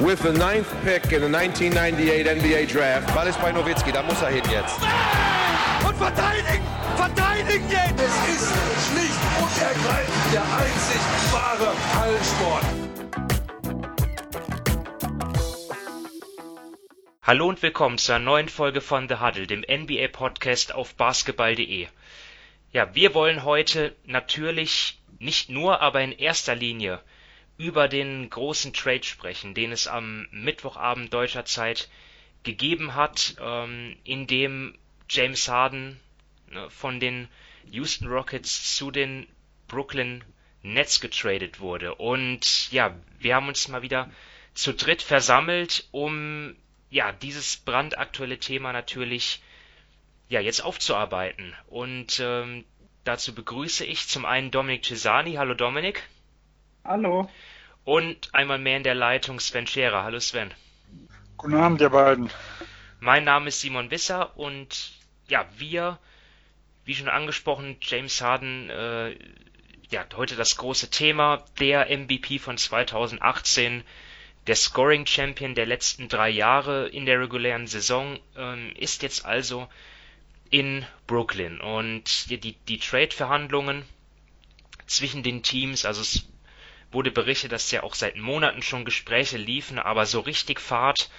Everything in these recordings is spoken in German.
with the ninth pick in the 1998 NBA Draft. Ball ist bei Nowitzki, da muss er hin jetzt. Und verteidigen! Verteidigen jetzt! Es ist schlicht und ergreifend der einzig wahre Hallensport. Hallo und willkommen zur neuen Folge von The Huddle, dem NBA-Podcast auf basketball.de. Ja, wir wollen heute natürlich nicht nur, aber in erster Linie über den großen Trade sprechen, den es am Mittwochabend deutscher Zeit gegeben hat, ähm, in dem James Harden ne, von den Houston Rockets zu den Brooklyn Nets getradet wurde. Und ja, wir haben uns mal wieder zu dritt versammelt, um ja dieses brandaktuelle Thema natürlich ja jetzt aufzuarbeiten. Und ähm, dazu begrüße ich zum einen Dominik Cesani. Hallo Dominik. Hallo. Und einmal mehr in der Leitung Sven Scherer. Hallo Sven. Guten Abend, ihr beiden. Mein Name ist Simon Wisser und ja, wir, wie schon angesprochen, James Harden, äh, ja, heute das große Thema, der MVP von 2018, der Scoring Champion der letzten drei Jahre in der regulären Saison, ähm, ist jetzt also in Brooklyn. Und die, die, die Trade-Verhandlungen zwischen den Teams, also es wurde berichtet, dass ja auch seit Monaten schon Gespräche liefen, aber so richtig Fahrt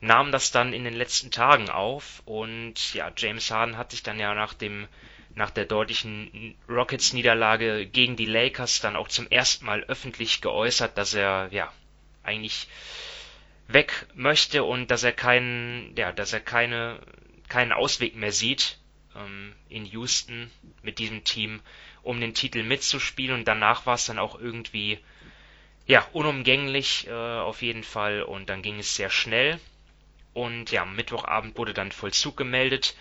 nahm das dann in den letzten Tagen auf. Und ja, James Harden hat sich dann ja nach dem nach der deutlichen Rockets Niederlage gegen die Lakers dann auch zum ersten Mal öffentlich geäußert, dass er ja eigentlich weg möchte und dass er keinen ja, dass er keine keinen Ausweg mehr sieht ähm, in Houston mit diesem Team um den Titel mitzuspielen und danach war es dann auch irgendwie ja unumgänglich äh, auf jeden Fall und dann ging es sehr schnell und ja Mittwochabend wurde dann Vollzug gemeldet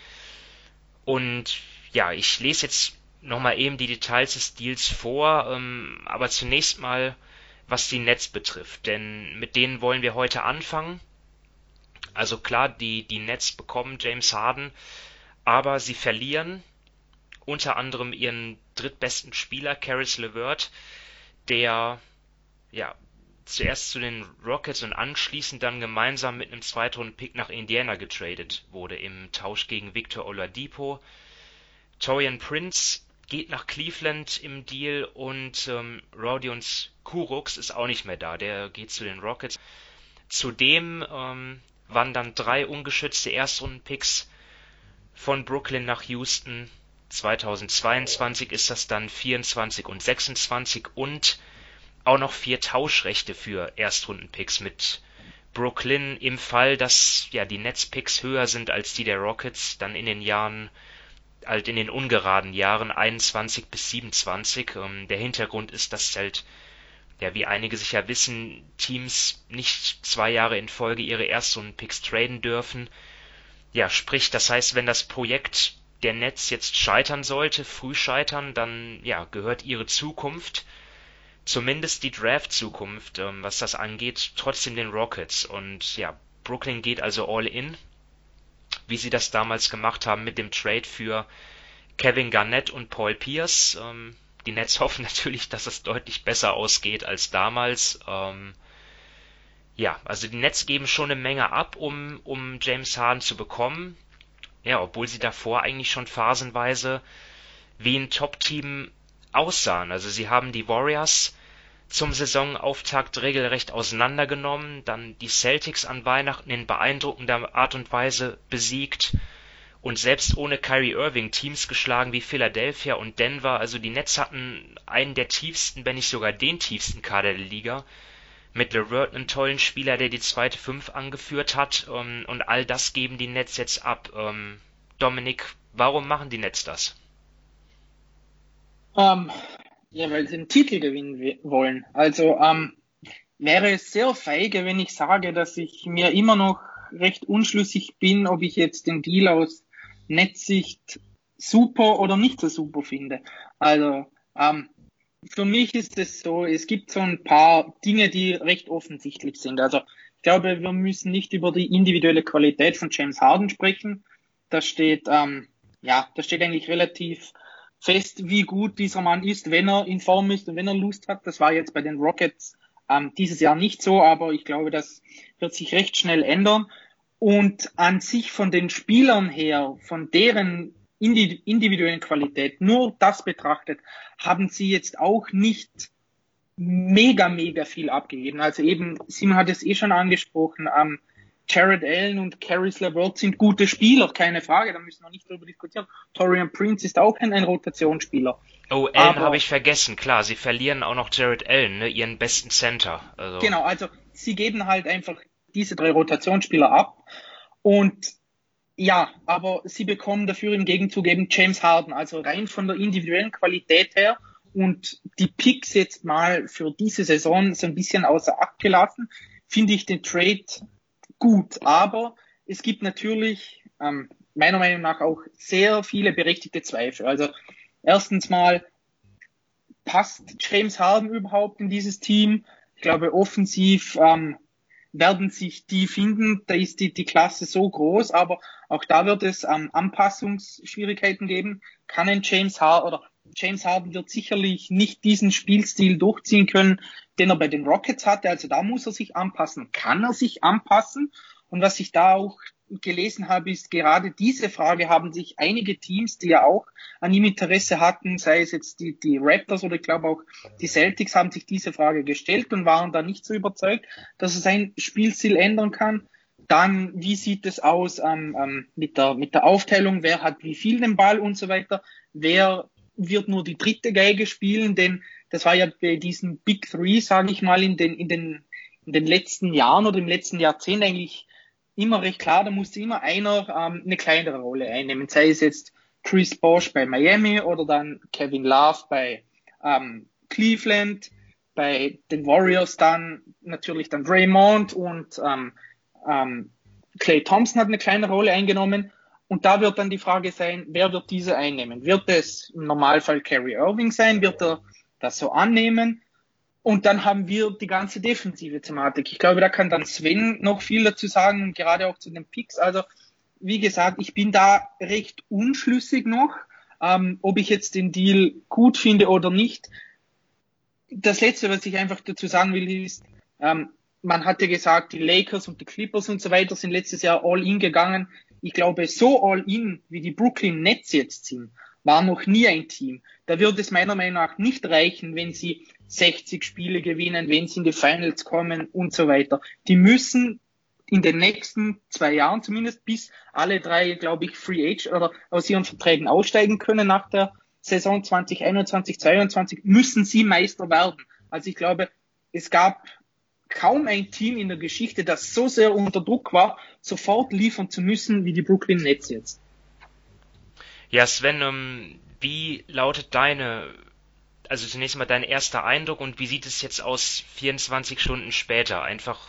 und ja ich lese jetzt nochmal eben die Details des Deals vor, ähm, aber zunächst mal was die Nets betrifft, denn mit denen wollen wir heute anfangen. Also klar, die, die Nets bekommen James Harden, aber sie verlieren unter anderem ihren drittbesten Spieler, Caris LeVert, der ja zuerst zu den Rockets und anschließend dann gemeinsam mit einem Zweitrunden-Pick nach Indiana getradet wurde im Tausch gegen Victor Oladipo. Torian Prince geht nach Cleveland im Deal und ähm, Rodions Kurox ist auch nicht mehr da, der geht zu den Rockets. Zudem ähm, waren dann drei ungeschützte Erstrunden-Picks von Brooklyn nach Houston 2022 ist das dann 24 und 26 und auch noch vier Tauschrechte für Erstrundenpicks mit Brooklyn im Fall, dass ja die Netzpicks höher sind als die der Rockets, dann in den Jahren halt in den ungeraden Jahren 21 bis 27. Ähm, der Hintergrund ist, dass halt ja, wie einige sicher wissen, Teams nicht zwei Jahre in Folge ihre Erstrundenpicks traden dürfen. Ja, sprich, das heißt, wenn das Projekt der Netz jetzt scheitern sollte, früh scheitern, dann ja, gehört ihre Zukunft, zumindest die Draft-Zukunft, ähm, was das angeht, trotzdem den Rockets. Und ja, Brooklyn geht also all in, wie sie das damals gemacht haben mit dem Trade für Kevin Garnett und Paul Pierce. Ähm, die Nets hoffen natürlich, dass es deutlich besser ausgeht als damals. Ähm, ja, also die Nets geben schon eine Menge ab, um, um James Harden zu bekommen. Ja, obwohl sie davor eigentlich schon phasenweise wie ein Top-Team aussahen. Also sie haben die Warriors zum Saisonauftakt regelrecht auseinandergenommen, dann die Celtics an Weihnachten in beeindruckender Art und Weise besiegt und selbst ohne Kyrie Irving Teams geschlagen wie Philadelphia und Denver. Also die Nets hatten einen der tiefsten, wenn nicht sogar den tiefsten Kader der Liga mit LeVert einen tollen Spieler, der die zweite Fünf angeführt hat. Ähm, und all das geben die Nets jetzt ab. Ähm, Dominik, warum machen die Nets das? Ähm, ja, weil sie einen Titel gewinnen wollen. Also ähm, wäre es sehr feige, wenn ich sage, dass ich mir immer noch recht unschlüssig bin, ob ich jetzt den Deal aus Netzsicht super oder nicht so super finde. Also ähm, für mich ist es so, es gibt so ein paar Dinge, die recht offensichtlich sind. Also ich glaube, wir müssen nicht über die individuelle Qualität von James Harden sprechen. Da steht, ähm, ja, da steht eigentlich relativ fest, wie gut dieser Mann ist, wenn er in Form ist und wenn er Lust hat. Das war jetzt bei den Rockets Ähm, dieses Jahr nicht so, aber ich glaube, das wird sich recht schnell ändern. Und an sich von den Spielern her, von deren individuellen Qualität, nur das betrachtet, haben sie jetzt auch nicht mega, mega viel abgegeben. Also eben, Simon hat es eh schon angesprochen, ähm, Jared Allen und Caris LeVert sind gute Spieler, keine Frage, da müssen wir nicht drüber diskutieren. Torian Prince ist auch ein, ein Rotationsspieler. Oh, Allen habe ich vergessen, klar, sie verlieren auch noch Jared Allen, ne, ihren besten Center. Also. Genau, also sie geben halt einfach diese drei Rotationsspieler ab und ja, aber sie bekommen dafür im Gegenzug eben James Harden, also rein von der individuellen Qualität her und die Picks jetzt mal für diese Saison so ein bisschen außer Acht gelassen, finde ich den Trade gut. Aber es gibt natürlich ähm, meiner Meinung nach auch sehr viele berechtigte Zweifel. Also erstens mal, passt James Harden überhaupt in dieses Team? Ich glaube, offensiv ähm, werden sich die finden. Da ist die, die Klasse so groß, aber auch da wird es ähm, Anpassungsschwierigkeiten geben. Kann ein James Harden oder James Harden wird sicherlich nicht diesen Spielstil durchziehen können, den er bei den Rockets hatte. Also da muss er sich anpassen. Kann er sich anpassen? Und was ich da auch gelesen habe, ist gerade diese Frage haben sich einige Teams, die ja auch an ihm Interesse hatten, sei es jetzt die, die Raptors oder ich glaube auch die Celtics, haben sich diese Frage gestellt und waren da nicht so überzeugt, dass er sein Spielstil ändern kann. Dann, wie sieht es aus ähm, ähm, mit, der, mit der Aufteilung, wer hat wie viel den Ball und so weiter, wer wird nur die dritte Geige spielen, denn das war ja bei diesen Big Three, sage ich mal, in den, in, den, in den letzten Jahren oder im letzten Jahrzehnt eigentlich immer recht klar, da musste immer einer ähm, eine kleinere Rolle einnehmen, sei es jetzt Chris Bosch bei Miami oder dann Kevin Love bei ähm, Cleveland, bei den Warriors dann natürlich dann Draymond und ähm, ähm, Clay Thompson hat eine kleine Rolle eingenommen und da wird dann die Frage sein, wer wird diese einnehmen? Wird es im Normalfall Kerry Irving sein? Wird er das so annehmen? Und dann haben wir die ganze defensive Thematik. Ich glaube, da kann dann Sven noch viel dazu sagen, gerade auch zu den Picks. Also, wie gesagt, ich bin da recht unschlüssig noch, ähm, ob ich jetzt den Deal gut finde oder nicht. Das Letzte, was ich einfach dazu sagen will, ist, ähm, man hatte gesagt, die Lakers und die Clippers und so weiter sind letztes Jahr all in gegangen ich glaube, so all in, wie die Brooklyn Nets jetzt sind, war noch nie ein Team. Da wird es meiner Meinung nach nicht reichen, wenn sie 60 Spiele gewinnen, wenn sie in die Finals kommen und so weiter. Die müssen in den nächsten zwei Jahren zumindest, bis alle drei, glaube ich, Free Age oder aus ihren Verträgen aussteigen können nach der Saison 2021, 2022, müssen sie Meister werden. Also ich glaube, es gab kaum ein Team in der Geschichte, das so sehr unter Druck war, sofort liefern zu müssen wie die Brooklyn Nets jetzt. Ja, Sven, ähm, wie lautet deine, also zunächst mal dein erster Eindruck und wie sieht es jetzt aus 24 Stunden später? Einfach,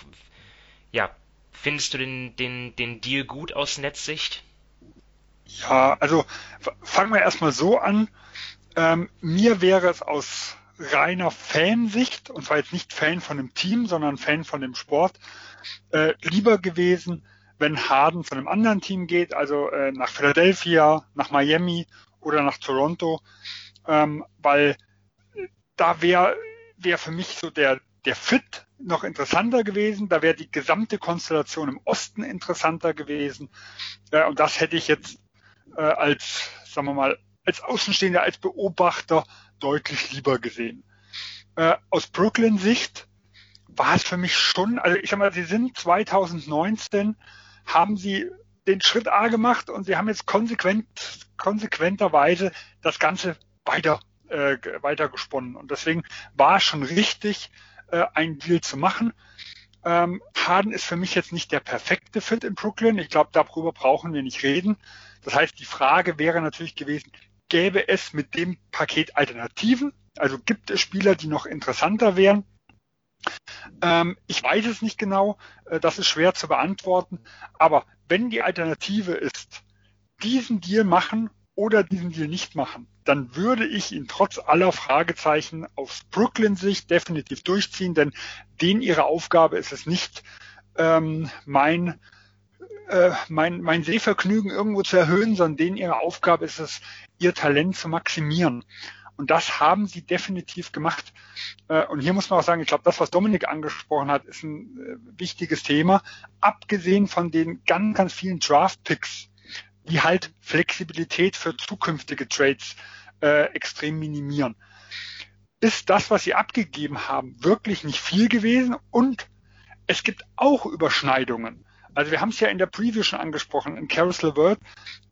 ja, findest du den, den, den Deal gut aus Netzsicht? Ja, also fangen wir erstmal so an. Ähm, mir wäre es aus reiner Fansicht, und zwar jetzt nicht Fan von dem Team, sondern Fan von dem Sport, äh, lieber gewesen, wenn Harden zu einem anderen Team geht, also äh, nach Philadelphia, nach Miami oder nach Toronto, ähm, weil da wäre wär für mich so der, der Fit noch interessanter gewesen, da wäre die gesamte Konstellation im Osten interessanter gewesen äh, und das hätte ich jetzt äh, als, sagen wir mal, als Außenstehender, als Beobachter deutlich lieber gesehen. Äh, aus Brooklyn-Sicht war es für mich schon, also ich sag mal, sie sind 2019, haben sie den Schritt A gemacht und sie haben jetzt konsequent, konsequenterweise das Ganze weiter, äh, weiter gesponnen. Und deswegen war es schon richtig, äh, einen Deal zu machen. Ähm, Harden ist für mich jetzt nicht der perfekte Fit in Brooklyn. Ich glaube, darüber brauchen wir nicht reden. Das heißt, die Frage wäre natürlich gewesen, gäbe es mit dem Paket Alternativen? Also gibt es Spieler, die noch interessanter wären? Ähm, ich weiß es nicht genau, äh, das ist schwer zu beantworten. Aber wenn die Alternative ist, diesen Deal machen oder diesen Deal nicht machen, dann würde ich ihn trotz aller Fragezeichen aus Brooklyn-Sicht definitiv durchziehen, denn denen ihre Aufgabe ist es nicht, ähm, mein äh, mein, mein Sehvergnügen irgendwo zu erhöhen, sondern denen ihre Aufgabe ist es, ihr Talent zu maximieren. Und das haben sie definitiv gemacht. Äh, und hier muss man auch sagen, ich glaube, das, was Dominik angesprochen hat, ist ein äh, wichtiges Thema. Abgesehen von den ganz, ganz vielen Draft-Picks, die halt Flexibilität für zukünftige Trades äh, extrem minimieren, ist das, was sie abgegeben haben, wirklich nicht viel gewesen. Und es gibt auch Überschneidungen. Also wir haben es ja in der Preview schon angesprochen, in Carousel LeVert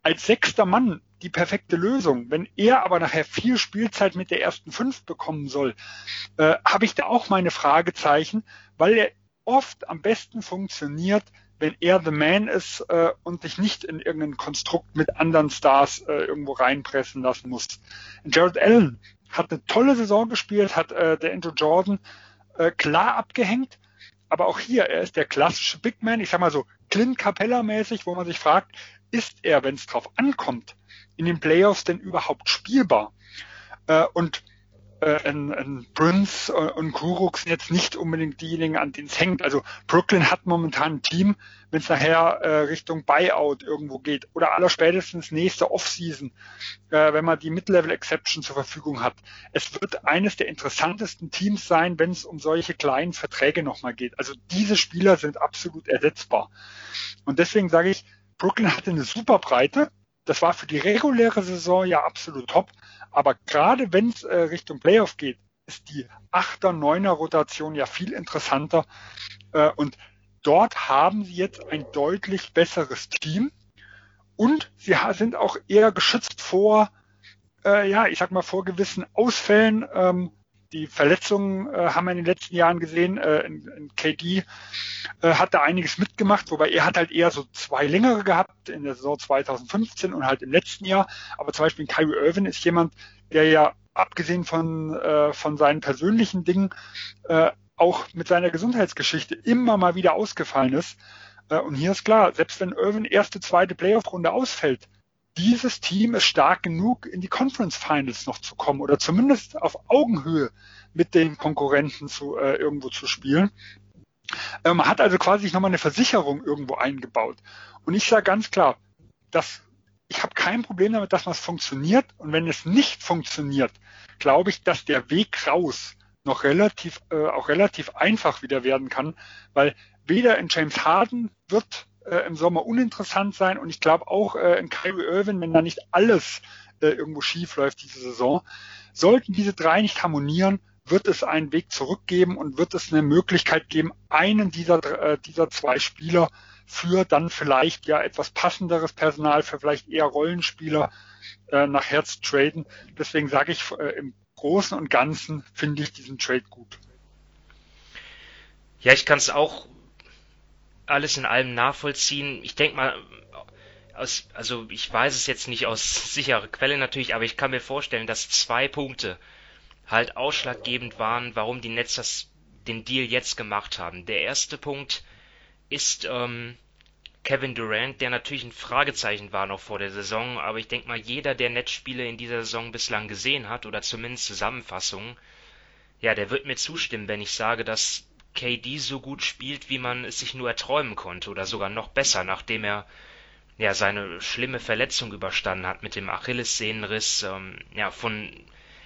als sechster Mann die perfekte Lösung. Wenn er aber nachher viel Spielzeit mit der ersten fünf bekommen soll, äh, habe ich da auch meine Fragezeichen, weil er oft am besten funktioniert, wenn er the man ist äh, und sich nicht in irgendein Konstrukt mit anderen Stars äh, irgendwo reinpressen lassen muss. Jared Allen hat eine tolle Saison gespielt, hat äh, der Andrew Jordan äh, klar abgehängt, aber auch hier, er ist der klassische Big Man, ich sag mal so, Clint Capella mäßig, wo man sich fragt, ist er, wenn es drauf ankommt, in den Playoffs denn überhaupt spielbar? Äh, und ein, ein Prince und Kuruk sind jetzt nicht unbedingt diejenigen, an denen es hängt. Also Brooklyn hat momentan ein Team, wenn es nachher äh, Richtung Buyout irgendwo geht oder allerspätestens nächste Offseason, äh, wenn man die Mid-Level Exception zur Verfügung hat. Es wird eines der interessantesten Teams sein, wenn es um solche kleinen Verträge nochmal geht. Also diese Spieler sind absolut ersetzbar. Und deswegen sage ich, Brooklyn hatte eine super Breite. Das war für die reguläre Saison ja absolut top. Aber gerade wenn es äh, Richtung Playoff geht, ist die 8er, 9er Rotation ja viel interessanter. Äh, und dort haben sie jetzt ein deutlich besseres Team. Und sie sind auch eher geschützt vor, äh, ja, ich sag mal, vor gewissen Ausfällen. Ähm, die Verletzungen äh, haben wir in den letzten Jahren gesehen. Äh, in, in KD äh, hat da einiges mitgemacht, wobei er hat halt eher so zwei längere gehabt in der Saison 2015 und halt im letzten Jahr. Aber zum Beispiel Kyrie Irvin ist jemand, der ja abgesehen von, äh, von seinen persönlichen Dingen äh, auch mit seiner Gesundheitsgeschichte immer mal wieder ausgefallen ist. Äh, und hier ist klar, selbst wenn Irvin erste, zweite Playoff-Runde ausfällt, dieses Team ist stark genug, in die Conference Finals noch zu kommen oder zumindest auf Augenhöhe mit den Konkurrenten zu, äh, irgendwo zu spielen. Äh, man hat also quasi nochmal eine Versicherung irgendwo eingebaut. Und ich sage ganz klar, dass ich habe kein Problem damit, dass was funktioniert. Und wenn es nicht funktioniert, glaube ich, dass der Weg raus noch relativ, äh, auch relativ einfach wieder werden kann, weil weder in James Harden wird äh, im Sommer uninteressant sein und ich glaube auch äh, in Kyrie Irving, wenn da nicht alles äh, irgendwo schief läuft diese Saison, sollten diese drei nicht harmonieren, wird es einen Weg zurückgeben und wird es eine Möglichkeit geben, einen dieser, äh, dieser zwei Spieler für dann vielleicht ja etwas passenderes Personal, für vielleicht eher Rollenspieler äh, nachher zu traden. Deswegen sage ich, äh, im Großen und Ganzen finde ich diesen Trade gut. Ja, ich kann es auch alles in allem nachvollziehen. Ich denke mal, aus, also ich weiß es jetzt nicht aus sicherer Quelle natürlich, aber ich kann mir vorstellen, dass zwei Punkte halt ausschlaggebend waren, warum die Nets das, den Deal jetzt gemacht haben. Der erste Punkt ist ähm, Kevin Durant, der natürlich ein Fragezeichen war noch vor der Saison, aber ich denke mal, jeder, der Netzspiele in dieser Saison bislang gesehen hat, oder zumindest Zusammenfassungen, ja, der wird mir zustimmen, wenn ich sage, dass KD so gut spielt, wie man es sich nur erträumen konnte, oder sogar noch besser, nachdem er ja seine schlimme Verletzung überstanden hat mit dem Achillessehnenriss. Ähm, ja, von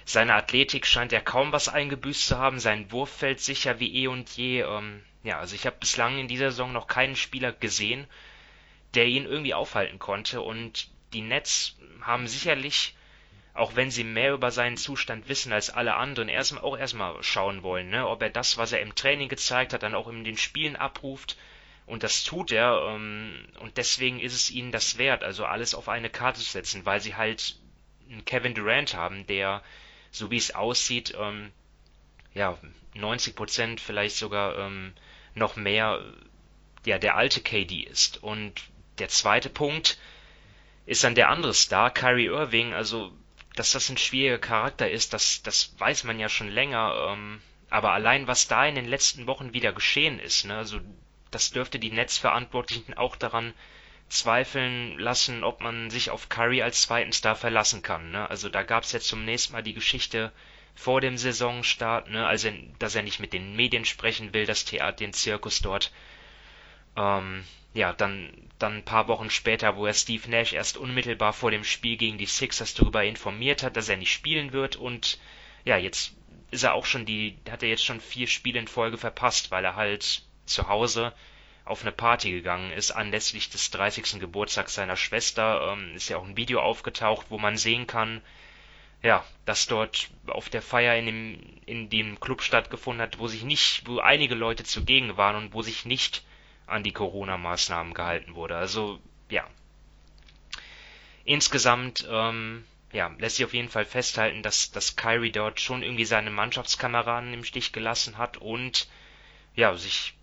seiner Athletik scheint er kaum was eingebüßt zu haben. Sein Wurf fällt sicher wie eh und je. Ähm, ja, also ich habe bislang in dieser Saison noch keinen Spieler gesehen, der ihn irgendwie aufhalten konnte. Und die Nets haben sicherlich auch wenn sie mehr über seinen Zustand wissen als alle anderen, erstmal auch erstmal schauen wollen, ne, ob er das, was er im Training gezeigt hat, dann auch in den Spielen abruft. Und das tut er. Ähm, und deswegen ist es ihnen das wert, also alles auf eine Karte zu setzen, weil sie halt einen Kevin Durant haben, der, so wie es aussieht, ähm, ja, 90 Prozent, vielleicht sogar ähm, noch mehr, ja, der alte KD ist. Und der zweite Punkt ist dann der andere Star, Kyrie Irving. Also dass das ein schwieriger Charakter ist, das, das weiß man ja schon länger. Ähm, aber allein was da in den letzten Wochen wieder geschehen ist, ne, also das dürfte die Netzverantwortlichen auch daran zweifeln lassen, ob man sich auf Curry als zweiten Star verlassen kann. Ne? Also da gab es jetzt zum nächsten Mal die Geschichte vor dem Saisonstart, ne? also dass er nicht mit den Medien sprechen will, das Theater, den Zirkus dort. Ähm, ja, dann, dann ein paar Wochen später, wo er Steve Nash erst unmittelbar vor dem Spiel gegen die Sixers darüber informiert hat, dass er nicht spielen wird und ja, jetzt ist er auch schon die, hat er jetzt schon vier Spiele in Folge verpasst, weil er halt zu Hause auf eine Party gegangen ist, anlässlich des 30. Geburtstags seiner Schwester. Ähm, ist ja auch ein Video aufgetaucht, wo man sehen kann, ja, dass dort auf der Feier in dem, in dem Club stattgefunden hat, wo sich nicht, wo einige Leute zugegen waren und wo sich nicht an die Corona-Maßnahmen gehalten wurde. Also, ja. Insgesamt, ähm, ja, lässt sich auf jeden Fall festhalten, dass, dass Kyrie dort schon irgendwie seine Mannschaftskameraden im Stich gelassen hat und ja, sich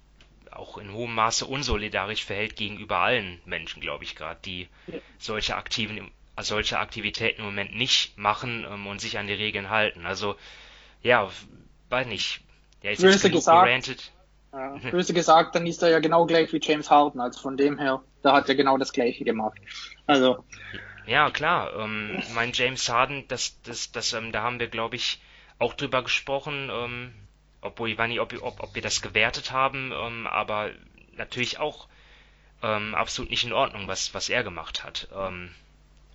auch in hohem Maße unsolidarisch verhält gegenüber allen Menschen, glaube ich, gerade, die solche aktiven solche Aktivitäten im Moment nicht machen ähm, und sich an die Regeln halten. Also ja, weiß nicht. Ja, ist böse gesagt, ja, böse gesagt, dann ist er ja genau gleich wie James Harden. Also von dem her, da hat er genau das Gleiche gemacht. Also ja, klar. Ähm, mein James Harden, das, das, das, ähm, da haben wir, glaube ich, auch drüber gesprochen. Ähm, obwohl ich weiß nicht, ob, ob, ob wir das gewertet haben, ähm, aber natürlich auch ähm, absolut nicht in Ordnung, was, was er gemacht hat. Ähm,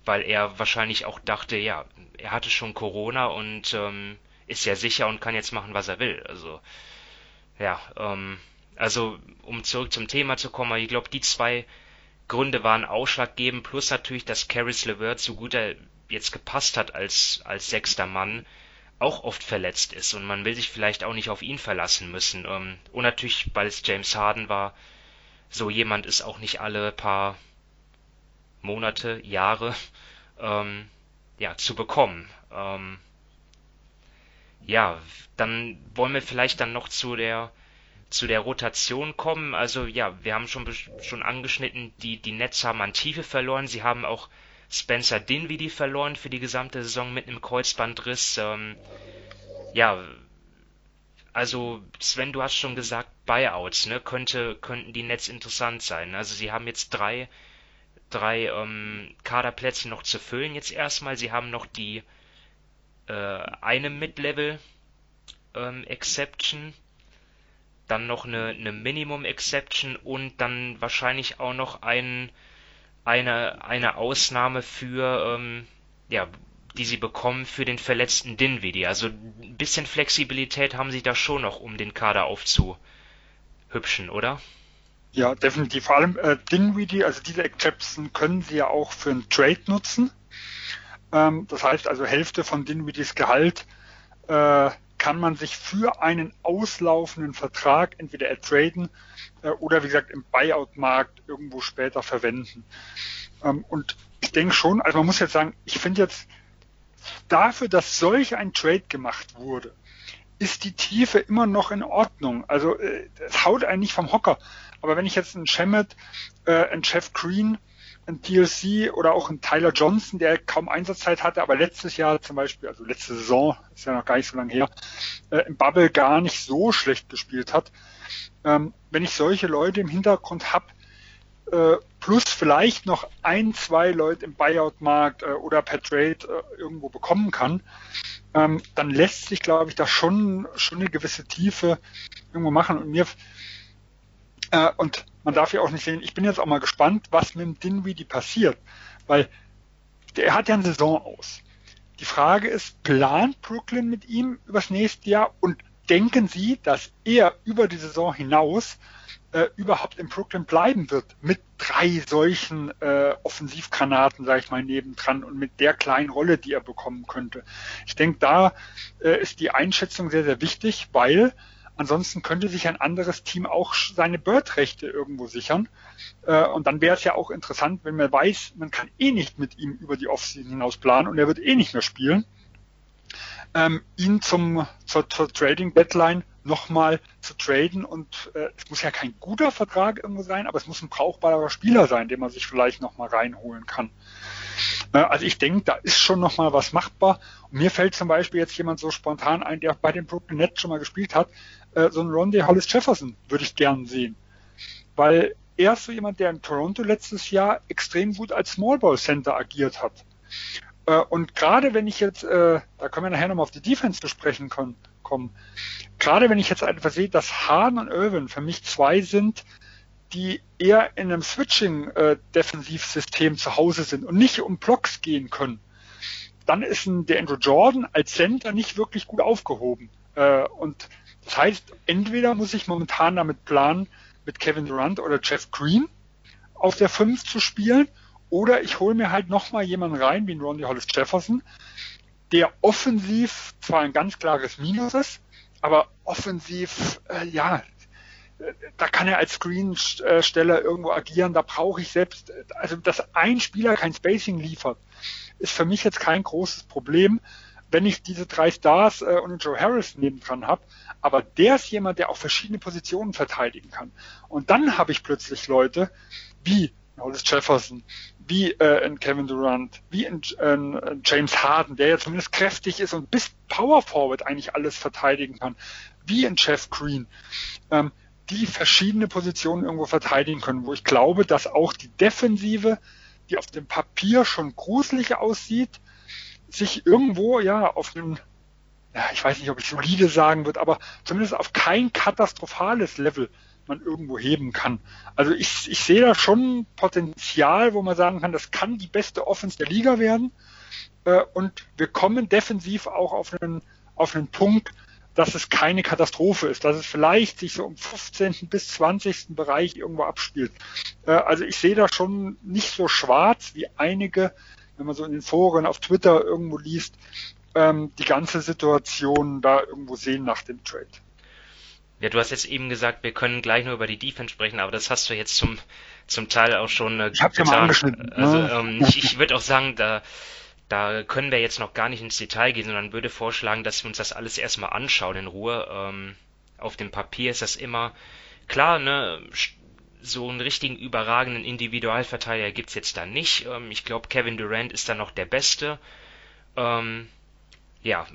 weil er wahrscheinlich auch dachte, ja, er hatte schon Corona und ähm, ist ja sicher und kann jetzt machen, was er will. Also, ja, ähm, also um zurück zum Thema zu kommen, ich glaube, die zwei Gründe waren ausschlaggebend, plus natürlich, dass Caris LeVert, so gut er jetzt gepasst hat als, als sechster Mann, auch oft verletzt ist und man will sich vielleicht auch nicht auf ihn verlassen müssen. Ähm, und natürlich, weil es James Harden war, so jemand ist auch nicht alle paar Monate, Jahre ähm, ja, zu bekommen. Ähm, ja, dann wollen wir vielleicht dann noch zu der zu der Rotation kommen. Also ja, wir haben schon schon angeschnitten, die die Nets haben an Tiefe verloren. Sie haben auch Spencer Dinwiddie verloren für die gesamte Saison mit einem Kreuzbandriss. Ähm, ja, also Sven, du hast schon gesagt, Buyouts, ne, könnte könnten die Nets interessant sein. Also sie haben jetzt drei drei ähm, Kaderplätze noch zu füllen jetzt erstmal. Sie haben noch die äh, eine Mid-Level ähm, Exception, dann noch eine, eine Minimum Exception und dann wahrscheinlich auch noch ein, eine, eine Ausnahme für, ähm, ja, die sie bekommen für den verletzten Dinwiddie. Also ein bisschen Flexibilität haben sie da schon noch, um den Kader aufzuhübschen, oder? Ja, definitiv. Vor allem äh, Dinwiddie, also diese Exception können Sie ja auch für einen Trade nutzen. Ähm, das heißt also Hälfte von Dinwiddies Gehalt äh, kann man sich für einen auslaufenden Vertrag entweder ertraden äh, oder wie gesagt im Buyout-Markt irgendwo später verwenden. Ähm, und ich denke schon, also man muss jetzt sagen, ich finde jetzt dafür, dass solch ein Trade gemacht wurde, ist die Tiefe immer noch in Ordnung. Also äh, es haut einen nicht vom Hocker. Aber wenn ich jetzt einen Shemet, äh, einen Jeff Green, einen TLC oder auch einen Tyler Johnson, der kaum Einsatzzeit hatte, aber letztes Jahr zum Beispiel, also letzte Saison, ist ja noch gar nicht so lange her, äh, im Bubble gar nicht so schlecht gespielt hat. Ähm, wenn ich solche Leute im Hintergrund habe, äh, plus vielleicht noch ein, zwei Leute im Buyout-Markt äh, oder per Trade äh, irgendwo bekommen kann, ähm, dann lässt sich, glaube ich, da schon, schon eine gewisse Tiefe irgendwo machen. Und mir äh, und man darf ja auch nicht sehen, ich bin jetzt auch mal gespannt, was mit dem Dinwiddie passiert, weil der hat ja eine Saison aus. Die Frage ist, plant Brooklyn mit ihm übers nächste Jahr und denken Sie, dass er über die Saison hinaus äh, überhaupt in Brooklyn bleiben wird mit drei solchen äh, Offensivgranaten, sage ich mal, nebendran und mit der kleinen Rolle, die er bekommen könnte. Ich denke, da äh, ist die Einschätzung sehr, sehr wichtig, weil Ansonsten könnte sich ein anderes Team auch seine Bird-Rechte irgendwo sichern. Äh, und dann wäre es ja auch interessant, wenn man weiß, man kann eh nicht mit ihm über die Offseason hinaus planen und er wird eh nicht mehr spielen, ähm, ihn zum, zur, zur Trading Deadline nochmal zu traden und äh, es muss ja kein guter Vertrag irgendwo sein, aber es muss ein brauchbarer Spieler sein, den man sich vielleicht nochmal reinholen kann. Äh, also ich denke, da ist schon nochmal was machbar. Und mir fällt zum Beispiel jetzt jemand so spontan ein, der bei den Brooklyn Nets schon mal gespielt hat, äh, so ein Rondé Hollis Jefferson würde ich gern sehen. Weil er ist so jemand, der in Toronto letztes Jahr extrem gut als Small Ball Center agiert hat. Äh, und gerade wenn ich jetzt, äh, da können wir nachher nochmal auf die Defense zu sprechen kommen, gerade wenn ich jetzt einfach sehe, dass Hahn und Irwin für mich zwei sind, die eher in einem Switching-Defensivsystem zu Hause sind und nicht um Blocks gehen können, dann ist ein der Andrew Jordan als Center nicht wirklich gut aufgehoben. Äh, und das heißt, entweder muss ich momentan damit planen, mit Kevin Durant oder Jeff Green auf der 5 zu spielen, oder ich hole mir halt nochmal jemanden rein, wie Ronnie Hollis Jefferson, der offensiv zwar ein ganz klares Minus ist, aber offensiv, äh, ja, da kann er als Screensteller irgendwo agieren, da brauche ich selbst, also dass ein Spieler kein Spacing liefert, ist für mich jetzt kein großes Problem, wenn ich diese drei Stars äh, und Joe Harris nebendran habe, aber der ist jemand, der auch verschiedene Positionen verteidigen kann. Und dann habe ich plötzlich Leute wie Hollis Jefferson, wie äh, in Kevin Durant, wie in, äh, James Harden, der ja zumindest kräftig ist und bis Power Forward eigentlich alles verteidigen kann, wie in Jeff Green. Ähm, die verschiedene Positionen irgendwo verteidigen können, wo ich glaube, dass auch die Defensive, die auf dem Papier schon gruselig aussieht, sich irgendwo ja auf einem, ja, ich weiß nicht, ob ich solide sagen würde, aber zumindest auf kein katastrophales Level man irgendwo heben kann. Also ich, ich sehe da schon Potenzial, wo man sagen kann, das kann die beste Offense der Liga werden. Äh, und wir kommen defensiv auch auf einen, auf einen Punkt, dass es keine Katastrophe ist, dass es vielleicht sich so im 15. bis 20. Bereich irgendwo abspielt. Äh, also ich sehe da schon nicht so schwarz wie einige, wenn man so in den Foren auf Twitter irgendwo liest, ähm, die ganze Situation da irgendwo sehen nach dem Trade. Ja, du hast jetzt eben gesagt, wir können gleich nur über die Defense sprechen, aber das hast du jetzt zum, zum Teil auch schon äh, ich hab's getan. Ja mal angeschnitten. Also ähm, ich, ich würde auch sagen, da da können wir jetzt noch gar nicht ins Detail gehen, sondern würde vorschlagen, dass wir uns das alles erstmal anschauen in Ruhe. Ähm, auf dem Papier ist das immer klar, ne? So einen richtigen überragenden Individualverteidiger gibt's jetzt da nicht. Ähm, ich glaube, Kevin Durant ist da noch der Beste. Ähm, ja,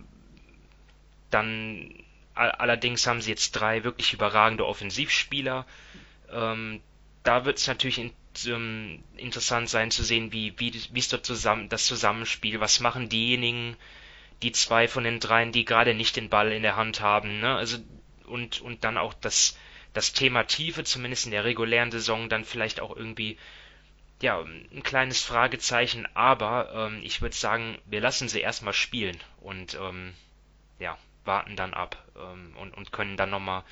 dann allerdings haben sie jetzt drei wirklich überragende Offensivspieler. Ähm, da wird es natürlich in, ähm, interessant sein zu sehen, wie, wie, wie ist dort zusammen, das Zusammenspiel, was machen diejenigen, die zwei von den dreien, die gerade nicht den Ball in der Hand haben, ne? Also und, und dann auch das, das Thema Tiefe, zumindest in der regulären Saison, dann vielleicht auch irgendwie ja, ein kleines Fragezeichen, aber ähm, ich würde sagen, wir lassen sie erstmal spielen und ähm, ja, warten dann ab ähm, und, und können dann nochmal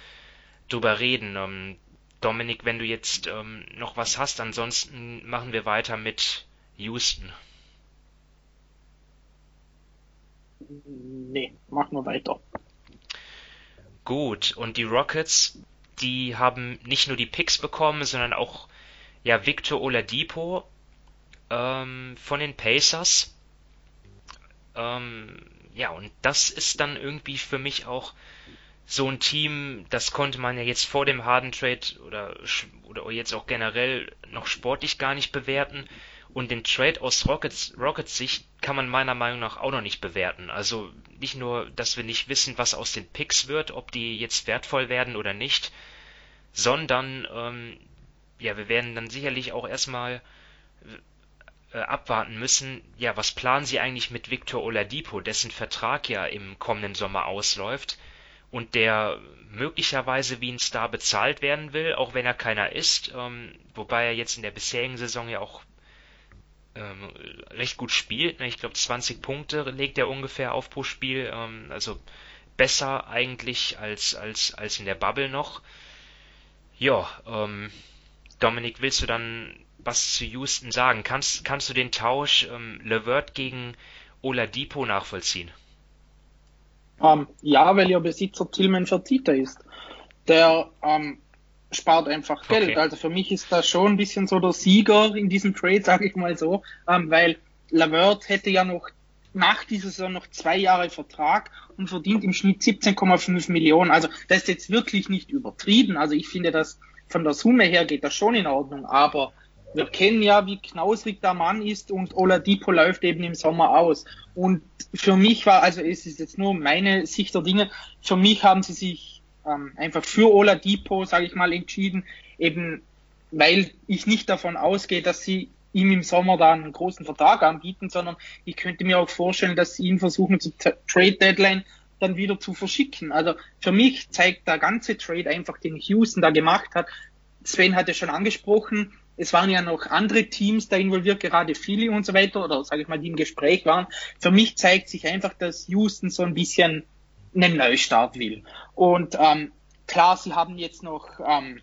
drüber reden. Ähm, Dominik, wenn du jetzt ähm, noch was hast, ansonsten machen wir weiter mit Houston. Nee, machen wir weiter. Gut, und die Rockets, die haben nicht nur die Picks bekommen, sondern auch ja Victor Oladipo ähm, von den Pacers. Ähm, ja, und das ist dann irgendwie für mich auch so ein Team, das konnte man ja jetzt vor dem Harden Trade oder, oder jetzt auch generell noch sportlich gar nicht bewerten. Und den Trade aus Rockets, Rockets Sicht kann man meiner Meinung nach auch noch nicht bewerten. Also nicht nur, dass wir nicht wissen, was aus den Picks wird, ob die jetzt wertvoll werden oder nicht, sondern ähm, ja, wir werden dann sicherlich auch erstmal äh, abwarten müssen, ja, was planen sie eigentlich mit Victor Oladipo, dessen Vertrag ja im kommenden Sommer ausläuft und der möglicherweise wie ein Star bezahlt werden will, auch wenn er keiner ist, ähm, wobei er jetzt in der bisherigen Saison ja auch ähm, recht gut spielt. Ne? Ich glaube 20 Punkte legt er ungefähr auf pro Spiel, ähm, also besser eigentlich als als als in der Bubble noch. Ja, ähm, Dominik, willst du dann was zu Houston sagen? Kannst kannst du den Tausch ähm, Levert gegen Oladipo nachvollziehen? Ähm, ja, weil ihr Besitzer Tillman Fertitta ist. Der ähm, spart einfach okay. Geld. Also für mich ist das schon ein bisschen so der Sieger in diesem Trade, sage ich mal so, ähm, weil Lavert hätte ja noch nach dieser Saison noch zwei Jahre Vertrag und verdient im Schnitt 17,5 Millionen. Also das ist jetzt wirklich nicht übertrieben. Also ich finde das von der Summe her geht das schon in Ordnung, aber wir kennen ja, wie knausrig der Mann ist und Oladipo läuft eben im Sommer aus. Und für mich war, also es ist jetzt nur meine Sicht der Dinge, für mich haben sie sich ähm, einfach für Oladipo, sage ich mal, entschieden, eben weil ich nicht davon ausgehe, dass sie ihm im Sommer da einen großen Vertrag anbieten, sondern ich könnte mir auch vorstellen, dass sie ihn versuchen zur Trade Deadline dann wieder zu verschicken. Also für mich zeigt der ganze Trade einfach, den Houston da gemacht hat, Sven hat es schon angesprochen, es waren ja noch andere Teams da involviert, gerade Philly und so weiter, oder sage ich mal, die im Gespräch waren. Für mich zeigt sich einfach, dass Houston so ein bisschen einen Neustart will. Und ähm, klar, sie haben jetzt noch ähm,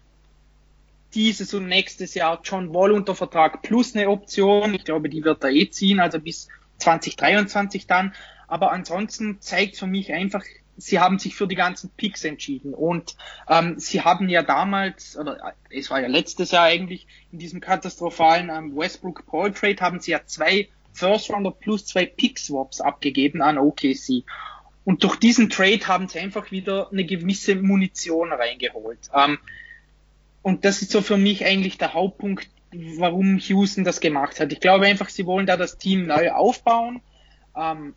dieses und nächstes Jahr John Wall unter Vertrag plus eine Option. Ich glaube, die wird er eh ziehen, also bis 2023 dann. Aber ansonsten zeigt für mich einfach, sie haben sich für die ganzen Picks entschieden. Und ähm, sie haben ja damals, oder es war ja letztes Jahr eigentlich, in diesem katastrophalen ähm, Westbrook Paul Trade haben sie ja zwei First Rounder plus zwei Pick Swaps abgegeben an OKC. Und durch diesen Trade haben sie einfach wieder eine gewisse Munition reingeholt. Ähm, und das ist so für mich eigentlich der Hauptpunkt, warum Houston das gemacht hat. Ich glaube einfach, sie wollen da das Team neu aufbauen. Ähm,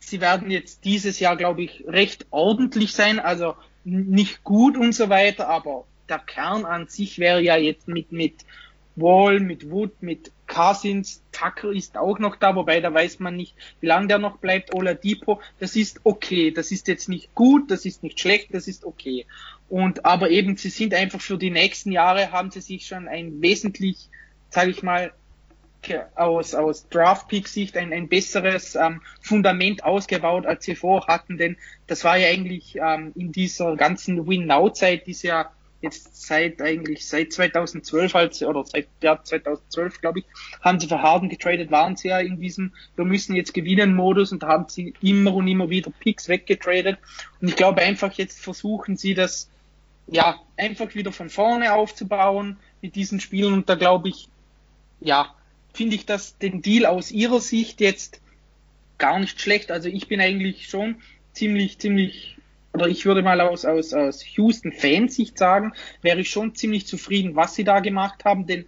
sie werden jetzt dieses Jahr, glaube ich, recht ordentlich sein, also nicht gut und so weiter, aber der Kern an sich wäre ja jetzt mit, mit Wall, mit Wood, mit Cousins, Tucker ist auch noch da, wobei da weiß man nicht, wie lange der noch bleibt, Oladipo, das ist okay, das ist jetzt nicht gut, das ist nicht schlecht, das ist okay. Und aber eben, sie sind einfach für die nächsten Jahre, haben sie sich schon ein wesentlich, sage ich mal, aus, aus Draft-Pick-Sicht ein, ein besseres ähm, Fundament ausgebaut, als sie vorher hatten, denn das war ja eigentlich ähm, in dieser ganzen Win-Now-Zeit, die sie ja jetzt seit eigentlich seit 2012 als oder seit ja, 2012 glaube ich haben sie für Harden getradet waren sie ja in diesem wir müssen jetzt gewinnen Modus und haben sie immer und immer wieder Picks weggetradet und ich glaube einfach jetzt versuchen sie das ja einfach wieder von vorne aufzubauen mit diesen Spielen und da glaube ich ja finde ich das den Deal aus ihrer Sicht jetzt gar nicht schlecht. Also ich bin eigentlich schon ziemlich, ziemlich, oder ich würde mal aus, aus, aus Houston-Fansicht sagen, wäre ich schon ziemlich zufrieden, was sie da gemacht haben, denn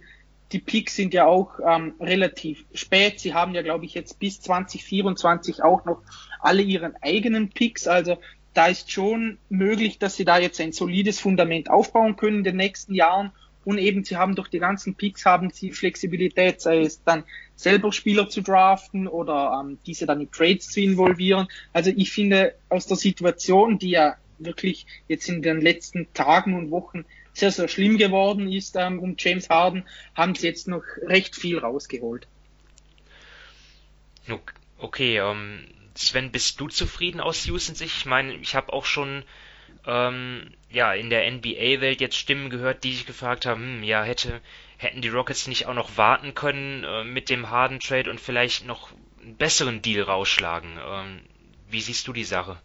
die Picks sind ja auch ähm, relativ spät. Sie haben ja, glaube ich, jetzt bis 2024 auch noch alle ihren eigenen Picks. Also da ist schon möglich, dass sie da jetzt ein solides Fundament aufbauen können in den nächsten Jahren und eben, sie haben durch die ganzen Picks haben sie Flexibilität, sei es dann selber Spieler zu draften oder ähm, diese dann in Trades zu involvieren. Also ich finde, aus der Situation, die ja wirklich jetzt in den letzten Tagen und Wochen sehr, sehr schlimm geworden ist ähm, um James Harden, haben sie jetzt noch recht viel rausgeholt. Okay, ähm, Sven, bist du zufrieden aus Houston Sicht? Ich meine, ich habe auch schon ähm, ja, in der NBA-Welt jetzt Stimmen gehört, die sich gefragt haben, hm, ja, hätte, hätten die Rockets nicht auch noch warten können äh, mit dem Harden-Trade und vielleicht noch einen besseren Deal rausschlagen. Ähm, wie siehst du die Sache?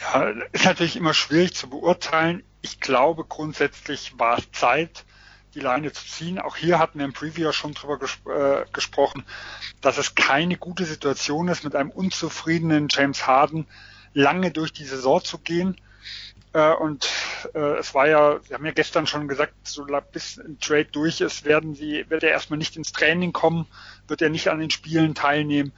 Ja, ist natürlich immer schwierig zu beurteilen. Ich glaube, grundsätzlich war es Zeit, die Leine zu ziehen. Auch hier hatten wir im Preview schon drüber ges äh, gesprochen, dass es keine gute Situation ist, mit einem unzufriedenen James Harden lange durch die Saison zu gehen. Äh, und äh, es war ja, Sie haben ja gestern schon gesagt, so bis ein Trade durch ist, werden Sie, wird er erstmal nicht ins Training kommen, wird er nicht an den Spielen teilnehmen.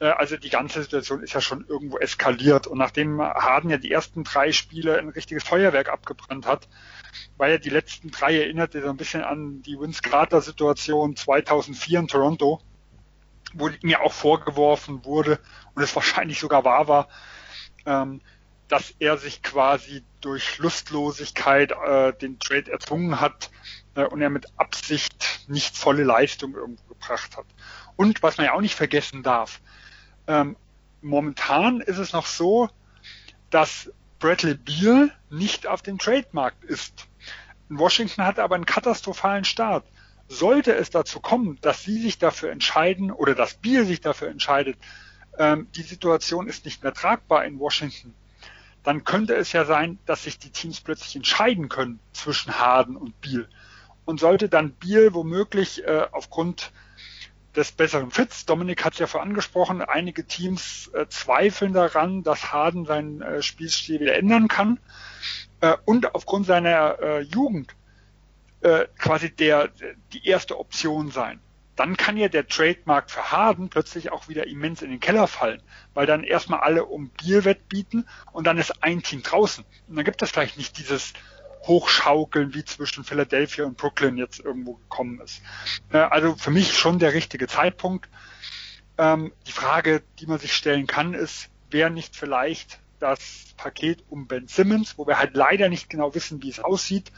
Äh, also die ganze Situation ist ja schon irgendwo eskaliert. Und nachdem Harden ja die ersten drei Spiele ein richtiges Feuerwerk abgebrannt hat, weil ja die letzten drei erinnerte so ein bisschen an die Vince Carter Situation 2004 in Toronto, wo mir auch vorgeworfen wurde und es wahrscheinlich sogar wahr war, ähm, dass er sich quasi durch Lustlosigkeit äh, den Trade erzwungen hat äh, und er mit Absicht nicht volle Leistung irgendwo gebracht hat. Und was man ja auch nicht vergessen darf, ähm, momentan ist es noch so, dass Bradley Beal nicht auf dem Trademarkt ist. In Washington hat er aber einen katastrophalen Start. Sollte es dazu kommen, dass sie sich dafür entscheiden oder dass Beal sich dafür entscheidet, ähm, die Situation ist nicht mehr tragbar in Washington, dann könnte es ja sein, dass sich die Teams plötzlich entscheiden können zwischen Harden und Biel. Und sollte dann Biel womöglich äh, aufgrund des besseren Fits, Dominik hat es ja vorangesprochen, einige Teams äh, zweifeln daran, dass Harden seinen äh, Spielstil wieder ändern kann äh, und aufgrund seiner äh, Jugend äh, quasi der die erste Option sein dann kann ja der Trademark für Harden plötzlich auch wieder immens in den Keller fallen, weil dann erstmal alle um Bier wettbieten und dann ist ein Team draußen. Und dann gibt es vielleicht nicht dieses Hochschaukeln, wie zwischen Philadelphia und Brooklyn jetzt irgendwo gekommen ist. Also für mich schon der richtige Zeitpunkt. Ähm, die Frage, die man sich stellen kann, ist, wäre nicht vielleicht das Paket um Ben Simmons, wo wir halt leider nicht genau wissen, wie es aussieht.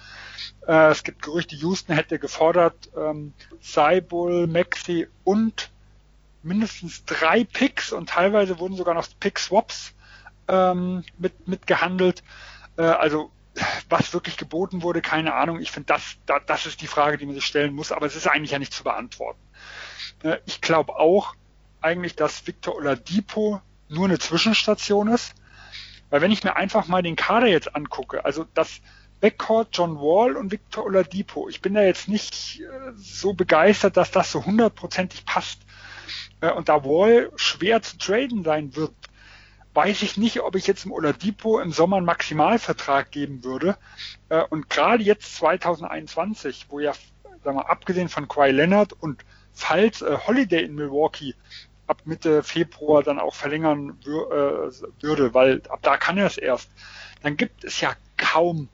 Äh, es gibt Gerüchte, Houston hätte gefordert, ähm, Seibul, Maxi und mindestens drei Picks und teilweise wurden sogar noch Pick-Swaps ähm, mit, mit. Äh, also was wirklich geboten wurde, keine Ahnung. Ich finde, das, das, das ist die Frage, die man sich stellen muss, aber es ist eigentlich ja nicht zu beantworten. Äh, ich glaube auch eigentlich, dass Victor Oladipo nur eine Zwischenstation ist. Weil wenn ich mir einfach mal den Kader jetzt angucke, also das Backcourt John Wall und Victor Oladipo, ich bin da jetzt nicht äh, so begeistert, dass das so hundertprozentig passt. Äh, und da Wall schwer zu traden sein wird, weiß ich nicht, ob ich jetzt im Oladipo im Sommer einen Maximalvertrag geben würde. Äh, und gerade jetzt 2021, wo ja, sagen wir, abgesehen von Kawhi Leonard und falls Holiday in Milwaukee ab Mitte Februar dann auch verlängern würde, weil ab da kann er es erst, dann gibt es ja kaum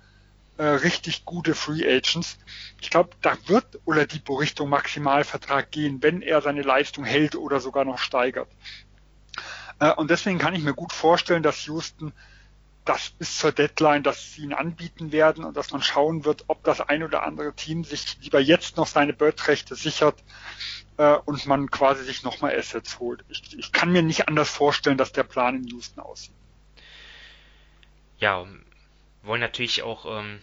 äh, richtig gute Free Agents. Ich glaube, da wird Oladipo Richtung Maximalvertrag gehen, wenn er seine Leistung hält oder sogar noch steigert. Äh, und deswegen kann ich mir gut vorstellen, dass Houston das bis zur Deadline, dass sie ihn anbieten werden und dass man schauen wird, ob das ein oder andere Team sich lieber jetzt noch seine Bird-Rechte sichert äh, und man quasi sich nochmal Assets holt. Ich, ich kann mir nicht anders vorstellen, dass der Plan in Houston aussieht. Ja, wollen natürlich auch, ähm,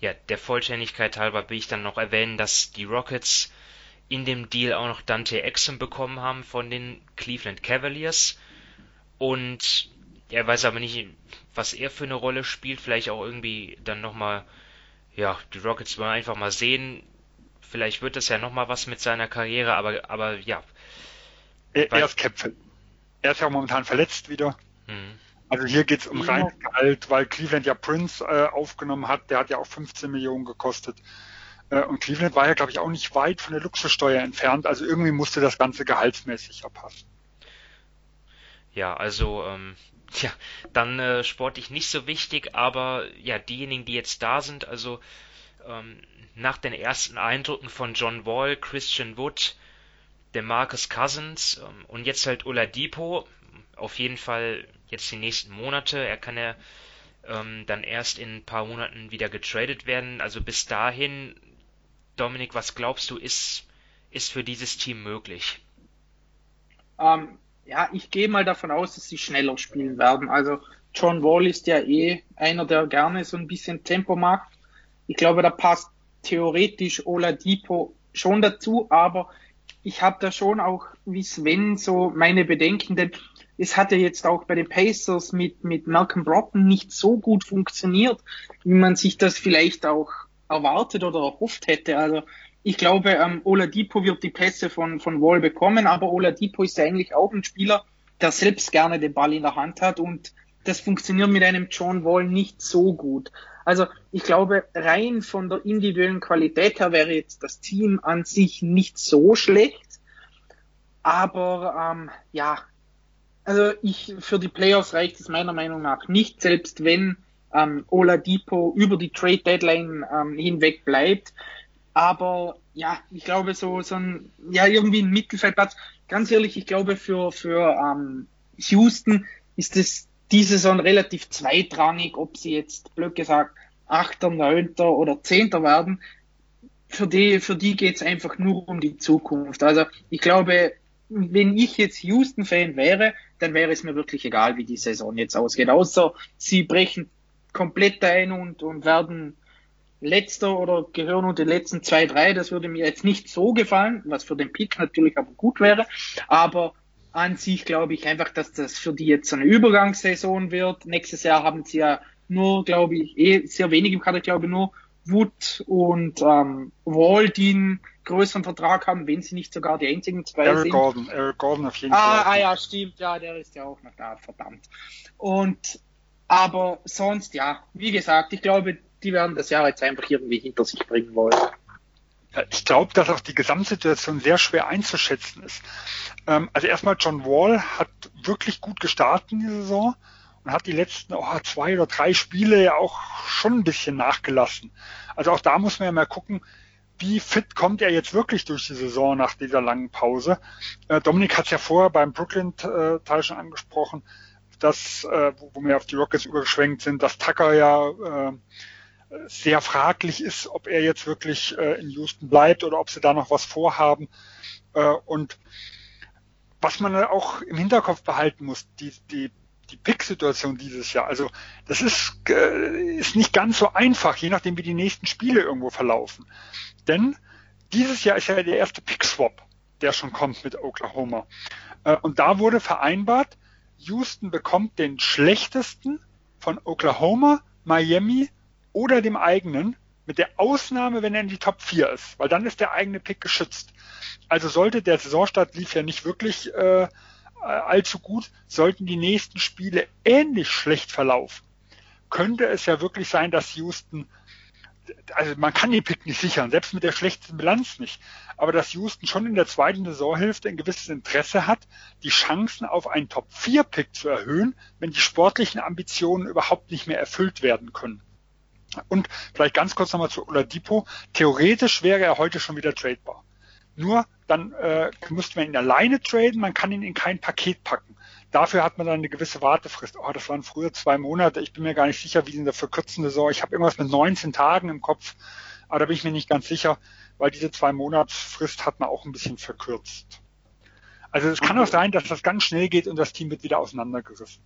ja, der Vollständigkeit halber will ich dann noch erwähnen, dass die Rockets in dem Deal auch noch Dante Exum bekommen haben von den Cleveland Cavaliers. Und er weiß aber nicht, was er für eine Rolle spielt. Vielleicht auch irgendwie dann nochmal, ja, die Rockets wollen einfach mal sehen. Vielleicht wird das ja nochmal was mit seiner Karriere, aber, aber ja. Er, er ist Captain. Er ist ja momentan verletzt wieder. Mhm. Also hier geht's um ja. reines Gehalt, weil Cleveland ja Prince äh, aufgenommen hat, der hat ja auch 15 Millionen gekostet. Äh, und Cleveland war ja, glaube ich, auch nicht weit von der Luxussteuer entfernt. Also irgendwie musste das Ganze gehaltsmäßig erpassen. Ja, also ähm, ja, dann äh, sportlich nicht so wichtig, aber ja, diejenigen, die jetzt da sind, also ähm, nach den ersten Eindrücken von John Wall, Christian Wood, der Marcus Cousins ähm, und jetzt halt Oladipo, auf jeden Fall jetzt die nächsten Monate. Er kann ja ähm, dann erst in ein paar Monaten wieder getradet werden. Also bis dahin, Dominik, was glaubst du, ist, ist für dieses Team möglich? Ähm, ja, ich gehe mal davon aus, dass sie schneller spielen werden. Also John Wall ist ja eh einer, der gerne so ein bisschen Tempo macht. Ich glaube, da passt theoretisch Oladipo schon dazu, aber ich habe da schon auch wie Sven so meine Bedenken, denn es hat ja jetzt auch bei den Pacers mit, mit Malcolm Brogdon nicht so gut funktioniert, wie man sich das vielleicht auch erwartet oder erhofft hätte. Also ich glaube, ähm, Oladipo wird die Pässe von, von Wall bekommen, aber Oladipo ist ja eigentlich auch ein Spieler, der selbst gerne den Ball in der Hand hat und das funktioniert mit einem John Wall nicht so gut. Also ich glaube, rein von der individuellen Qualität her wäre jetzt das Team an sich nicht so schlecht. Aber ähm, ja, also ich, für die Playoffs reicht es meiner Meinung nach nicht, selbst wenn ähm, Oladipo über die Trade Deadline ähm, hinweg bleibt. Aber ja, ich glaube so, so ein, ja, irgendwie ein Mittelfeldplatz. Ganz ehrlich, ich glaube für, für ähm, Houston ist es diese Saison relativ zweitrangig, ob sie jetzt, blöd gesagt, Achter, Neunter oder Zehnter werden. Für die, für die geht's einfach nur um die Zukunft. Also ich glaube, wenn ich jetzt Houston-Fan wäre, dann wäre es mir wirklich egal, wie die Saison jetzt ausgeht. Außer sie brechen komplett ein und, und werden letzter oder gehören unter den letzten zwei, drei. Das würde mir jetzt nicht so gefallen, was für den Pick natürlich aber gut wäre. Aber an sich glaube ich einfach, dass das für die jetzt eine Übergangssaison wird. Nächstes Jahr haben sie ja nur, glaube ich, eh sehr wenig im Kader, glaube ich, nur Wood und ähm, Wall, die einen größeren Vertrag haben, wenn sie nicht sogar die einzigen zwei Eric sind. Gordon, Eric Gordon auf jeden ah, Fall. Ah ja, stimmt, ja, der ist ja auch noch da, verdammt. Und aber sonst, ja, wie gesagt, ich glaube, die werden das Jahr jetzt einfach irgendwie hinter sich bringen wollen. Ich glaube, dass auch die Gesamtsituation sehr schwer einzuschätzen ist. Ähm, also erstmal John Wall hat wirklich gut gestartet in die Saison und hat die letzten oh, zwei oder drei Spiele ja auch schon ein bisschen nachgelassen. Also auch da muss man ja mal gucken, wie fit kommt er jetzt wirklich durch die Saison nach dieser langen Pause. Äh, Dominik hat es ja vorher beim Brooklyn-Teil schon angesprochen. dass, äh, wo, wir auf die Rockets übergeschwenkt sind, dass Tucker ja äh, sehr fraglich ist, ob er jetzt wirklich äh, in Houston bleibt oder ob sie da noch was vorhaben. Äh, und was man auch im Hinterkopf behalten muss, die, die, die Pick-Situation dieses Jahr, also das ist, äh, ist nicht ganz so einfach, je nachdem wie die nächsten Spiele irgendwo verlaufen. Denn dieses Jahr ist ja der erste Pick-Swap, der schon kommt mit Oklahoma. Äh, und da wurde vereinbart, Houston bekommt den schlechtesten von Oklahoma, Miami oder dem eigenen, mit der Ausnahme, wenn er in die Top 4 ist, weil dann ist der eigene Pick geschützt. Also sollte der Saisonstart lief ja nicht wirklich äh, allzu gut, sollten die nächsten Spiele ähnlich schlecht verlaufen, könnte es ja wirklich sein, dass Houston also man kann den Pick nicht sichern, selbst mit der schlechtesten Bilanz nicht. Aber dass Houston schon in der zweiten Saisonhälfte ein gewisses Interesse hat, die Chancen auf einen Top-4-Pick zu erhöhen, wenn die sportlichen Ambitionen überhaupt nicht mehr erfüllt werden können. Und vielleicht ganz kurz nochmal zu Oladipo. Theoretisch wäre er heute schon wieder tradebar. Nur dann äh, müsste man ihn alleine traden, man kann ihn in kein Paket packen. Dafür hat man dann eine gewisse Wartefrist. Oh, das waren früher zwei Monate. Ich bin mir gar nicht sicher, wie in der verkürzten Saison. Ich habe irgendwas mit 19 Tagen im Kopf, aber da bin ich mir nicht ganz sicher, weil diese zwei Monatsfrist hat man auch ein bisschen verkürzt. Also es kann auch sein, dass das ganz schnell geht und das Team wird wieder auseinandergerissen.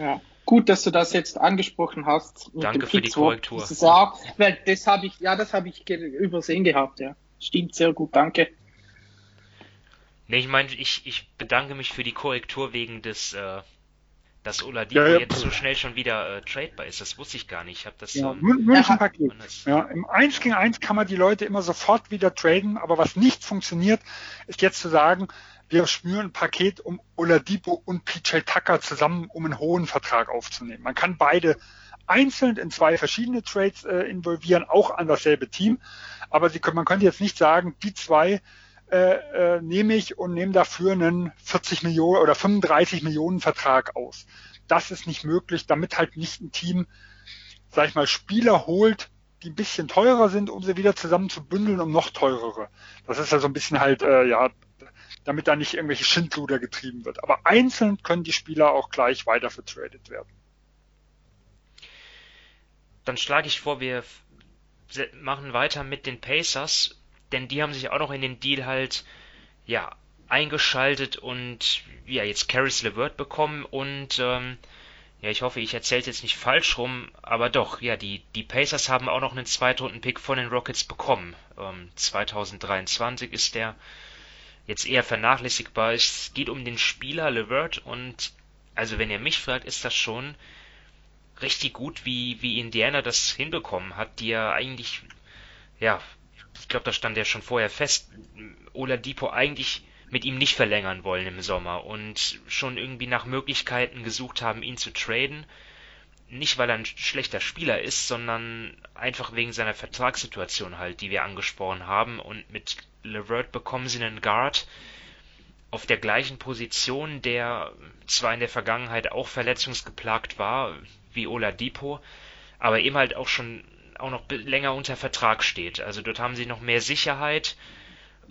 Ja, gut, dass du das jetzt angesprochen hast. Danke für die Korrektur. Das, ja, weil das habe ich, ja, das habe ich übersehen gehabt, ja. Stimmt sehr gut, danke. Nee, ich meine, ich, ich bedanke mich für die Korrektur wegen des, äh, dass Oladipo ja, ja. jetzt so schnell schon wieder äh, tradebar ist. Das wusste ich gar nicht. Ich habe das ja, ähm, nur, nur nicht im Paket. Ja, Im 1 gegen 1 kann man die Leute immer sofort wieder traden, aber was nicht funktioniert, ist jetzt zu sagen, wir schnüren ein Paket, um Oladipo und PJ Tucker zusammen, um einen hohen Vertrag aufzunehmen. Man kann beide einzeln in zwei verschiedene Trades äh, involvieren, auch an dasselbe Team. Aber sie man könnte jetzt nicht sagen, die zwei äh, äh, nehme ich und nehme dafür einen 40 Millionen oder 35 Millionen Vertrag aus. Das ist nicht möglich, damit halt nicht ein Team, sag ich mal, Spieler holt, die ein bisschen teurer sind, um sie wieder zusammen zu bündeln, um noch teurere. Das ist ja so ein bisschen halt, äh, ja, damit da nicht irgendwelche Schindluder getrieben wird. Aber einzeln können die Spieler auch gleich weiter vertradet werden. Dann schlage ich vor, wir machen weiter mit den Pacers denn die haben sich auch noch in den Deal halt, ja, eingeschaltet und ja, jetzt Caris LeVert bekommen und ähm, ja, ich hoffe, ich erzähle jetzt nicht falsch rum, aber doch, ja, die, die Pacers haben auch noch einen Zweitrunden-Pick von den Rockets bekommen. Ähm, 2023 ist der jetzt eher vernachlässigbar. Es geht um den Spieler LeVert und also wenn ihr mich fragt, ist das schon richtig gut, wie, wie Indiana das hinbekommen hat, die ja eigentlich ja ich glaube, da stand ja schon vorher fest, Oladipo eigentlich mit ihm nicht verlängern wollen im Sommer und schon irgendwie nach Möglichkeiten gesucht haben, ihn zu traden. Nicht, weil er ein schlechter Spieler ist, sondern einfach wegen seiner Vertragssituation halt, die wir angesprochen haben. Und mit Levert bekommen sie einen Guard auf der gleichen Position, der zwar in der Vergangenheit auch verletzungsgeplagt war, wie Oladipo, aber eben halt auch schon auch noch länger unter Vertrag steht. Also dort haben sie noch mehr Sicherheit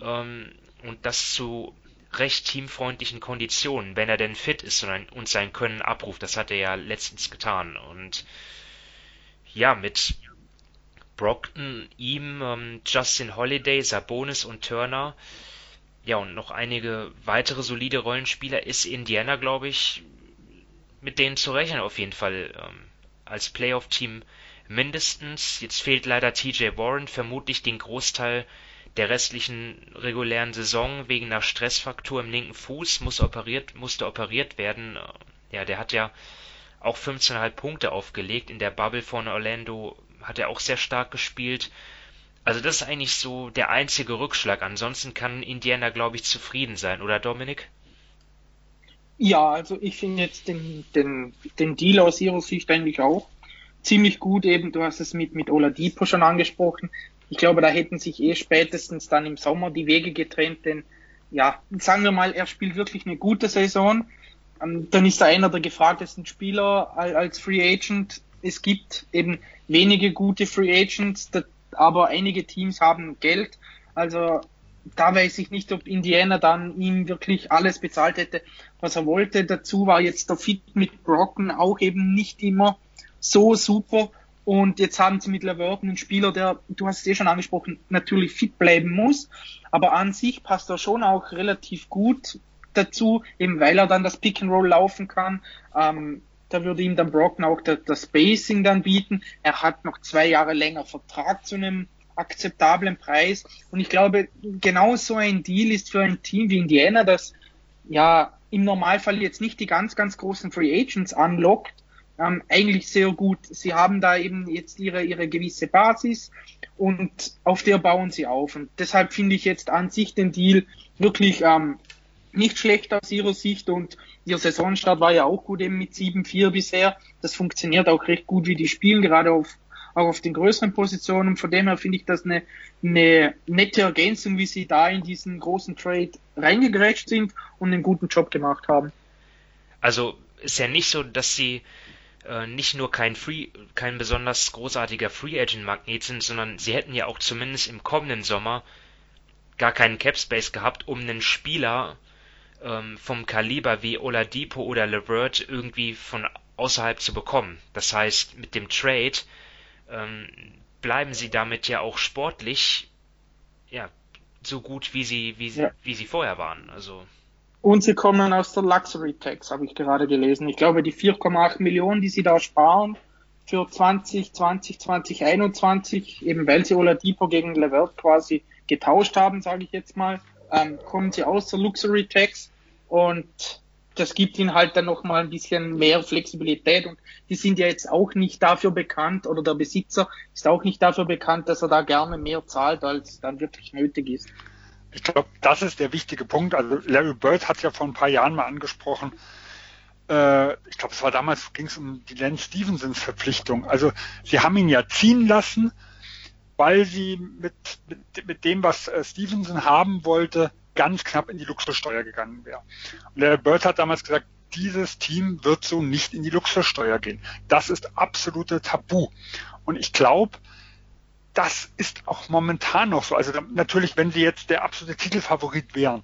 ähm, und das zu recht teamfreundlichen Konditionen, wenn er denn fit ist und sein Können abruft. Das hat er ja letztens getan. Und ja, mit Brockton, ihm, ähm, Justin Holiday, Sabonis und Turner, ja, und noch einige weitere solide Rollenspieler ist Indiana, glaube ich, mit denen zu rechnen auf jeden Fall ähm, als Playoff-Team mindestens. Jetzt fehlt leider TJ Warren vermutlich den Großteil der restlichen regulären Saison wegen einer Stressfraktur im linken Fuß, muss operiert, musste operiert werden. Ja, der hat ja auch 15,5 Punkte aufgelegt. In der Bubble von Orlando hat er auch sehr stark gespielt. Also das ist eigentlich so der einzige Rückschlag. Ansonsten kann Indiana, glaube ich, zufrieden sein, oder Dominik? Ja, also ich finde jetzt den, den, den Deal aus ihrer Sicht eigentlich auch ziemlich gut eben, du hast es mit, mit Oladipo schon angesprochen. Ich glaube, da hätten sich eh spätestens dann im Sommer die Wege getrennt, denn ja, sagen wir mal, er spielt wirklich eine gute Saison. Ähm, dann ist er einer der gefragtesten Spieler als Free Agent. Es gibt eben wenige gute Free Agents, aber einige Teams haben Geld. Also da weiß ich nicht, ob Indiana dann ihm wirklich alles bezahlt hätte, was er wollte. Dazu war jetzt der Fit mit Brocken auch eben nicht immer so super. Und jetzt haben sie mit Laverton einen Spieler, der, du hast es eh schon angesprochen, natürlich fit bleiben muss. Aber an sich passt er schon auch relativ gut dazu, eben weil er dann das Pick and Roll laufen kann. Ähm, da würde ihm dann Brocken auch das, das Spacing dann bieten. Er hat noch zwei Jahre länger Vertrag zu einem akzeptablen Preis. Und ich glaube, genau so ein Deal ist für ein Team wie Indiana, das ja im Normalfall jetzt nicht die ganz, ganz großen Free Agents anlockt, ähm, eigentlich sehr gut. Sie haben da eben jetzt ihre, ihre gewisse Basis und auf der bauen sie auf. Und deshalb finde ich jetzt an sich den Deal wirklich ähm, nicht schlecht aus ihrer Sicht und ihr Saisonstart war ja auch gut eben mit 7-4 bisher. Das funktioniert auch recht gut, wie die spielen, gerade auf auch auf den größeren Positionen. Von dem her finde ich das eine, eine nette Ergänzung, wie sie da in diesen großen Trade reingegrätscht sind und einen guten Job gemacht haben. Also ist ja nicht so, dass sie nicht nur kein Free, kein besonders großartiger Free Agent Magnet sind, sondern sie hätten ja auch zumindest im kommenden Sommer gar keinen Cap Space gehabt, um einen Spieler ähm, vom Kaliber wie Oladipo oder LeVert irgendwie von außerhalb zu bekommen. Das heißt, mit dem Trade ähm, bleiben sie damit ja auch sportlich ja so gut wie sie wie sie, ja. wie sie vorher waren. Also und sie kommen aus der Luxury Tax, habe ich gerade gelesen. Ich glaube, die 4,8 Millionen, die sie da sparen für 2020, 2021, eben weil sie Oladipo gegen Levert quasi getauscht haben, sage ich jetzt mal, ähm, kommen sie aus der Luxury Tax und das gibt ihnen halt dann nochmal ein bisschen mehr Flexibilität und die sind ja jetzt auch nicht dafür bekannt oder der Besitzer ist auch nicht dafür bekannt, dass er da gerne mehr zahlt, als dann wirklich nötig ist. Ich glaube, das ist der wichtige Punkt. Also Larry Bird hat ja vor ein paar Jahren mal angesprochen. Äh, ich glaube, es war damals, ging es um die Lance Stevensons Verpflichtung. Also sie haben ihn ja ziehen lassen, weil sie mit, mit, mit dem, was äh, Stevenson haben wollte, ganz knapp in die Luxussteuer gegangen wäre. Und der Bird hat damals gesagt, dieses Team wird so nicht in die Luxussteuer gehen. Das ist absolute Tabu. Und ich glaube, das ist auch momentan noch so. Also natürlich, wenn sie jetzt der absolute Titelfavorit wären,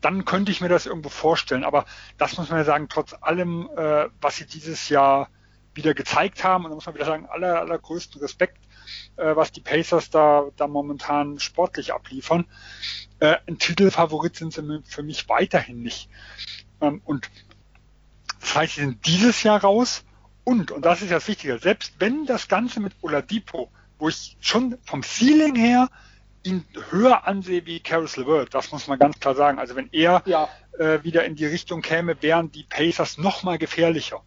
dann könnte ich mir das irgendwo vorstellen. Aber das muss man ja sagen, trotz allem, äh, was sie dieses Jahr wieder gezeigt haben, und da muss man wieder sagen, aller, allergrößten Respekt, äh, was die Pacers da, da momentan sportlich abliefern. Äh, ein Titelfavorit sind sie für mich weiterhin nicht. Ähm, und das heißt, sie sind dieses Jahr raus und, und das ist ja das Wichtige, selbst wenn das Ganze mit Oladipo, wo ich schon vom Ceiling her ihn höher ansehe wie Caris LeVert, das muss man ganz klar sagen. Also wenn er ja. äh, wieder in die Richtung käme, wären die Pacers noch mal gefährlicher.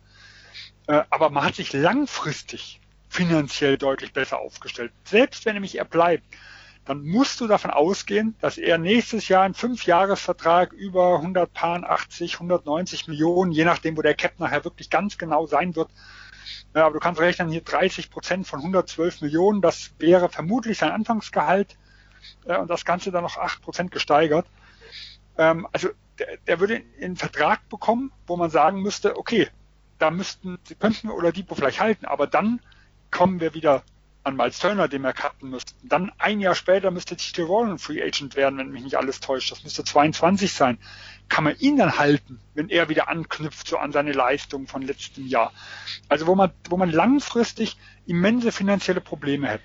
Äh, aber man hat sich langfristig finanziell deutlich besser aufgestellt. Selbst wenn nämlich er bleibt, dann musst du davon ausgehen, dass er nächstes Jahr einen Fünfjahresvertrag über 180, 190 Millionen, je nachdem, wo der Cap nachher wirklich ganz genau sein wird. Ja, aber du kannst rechnen, hier 30 Prozent von 112 Millionen, das wäre vermutlich sein Anfangsgehalt äh, und das Ganze dann noch 8 Prozent gesteigert. Ähm, also der, der würde einen Vertrag bekommen, wo man sagen müsste, okay, da müssten, sie könnten wir Oladipo vielleicht halten, aber dann kommen wir wieder an Miles Turner, den wir cutten müssten. Dann ein Jahr später müsste Tito Warren Free Agent werden, wenn mich nicht alles täuscht. Das müsste 22 sein. Kann man ihn dann halten, wenn er wieder anknüpft so an seine Leistung von letztem Jahr? Also wo man, wo man langfristig immense finanzielle Probleme hat.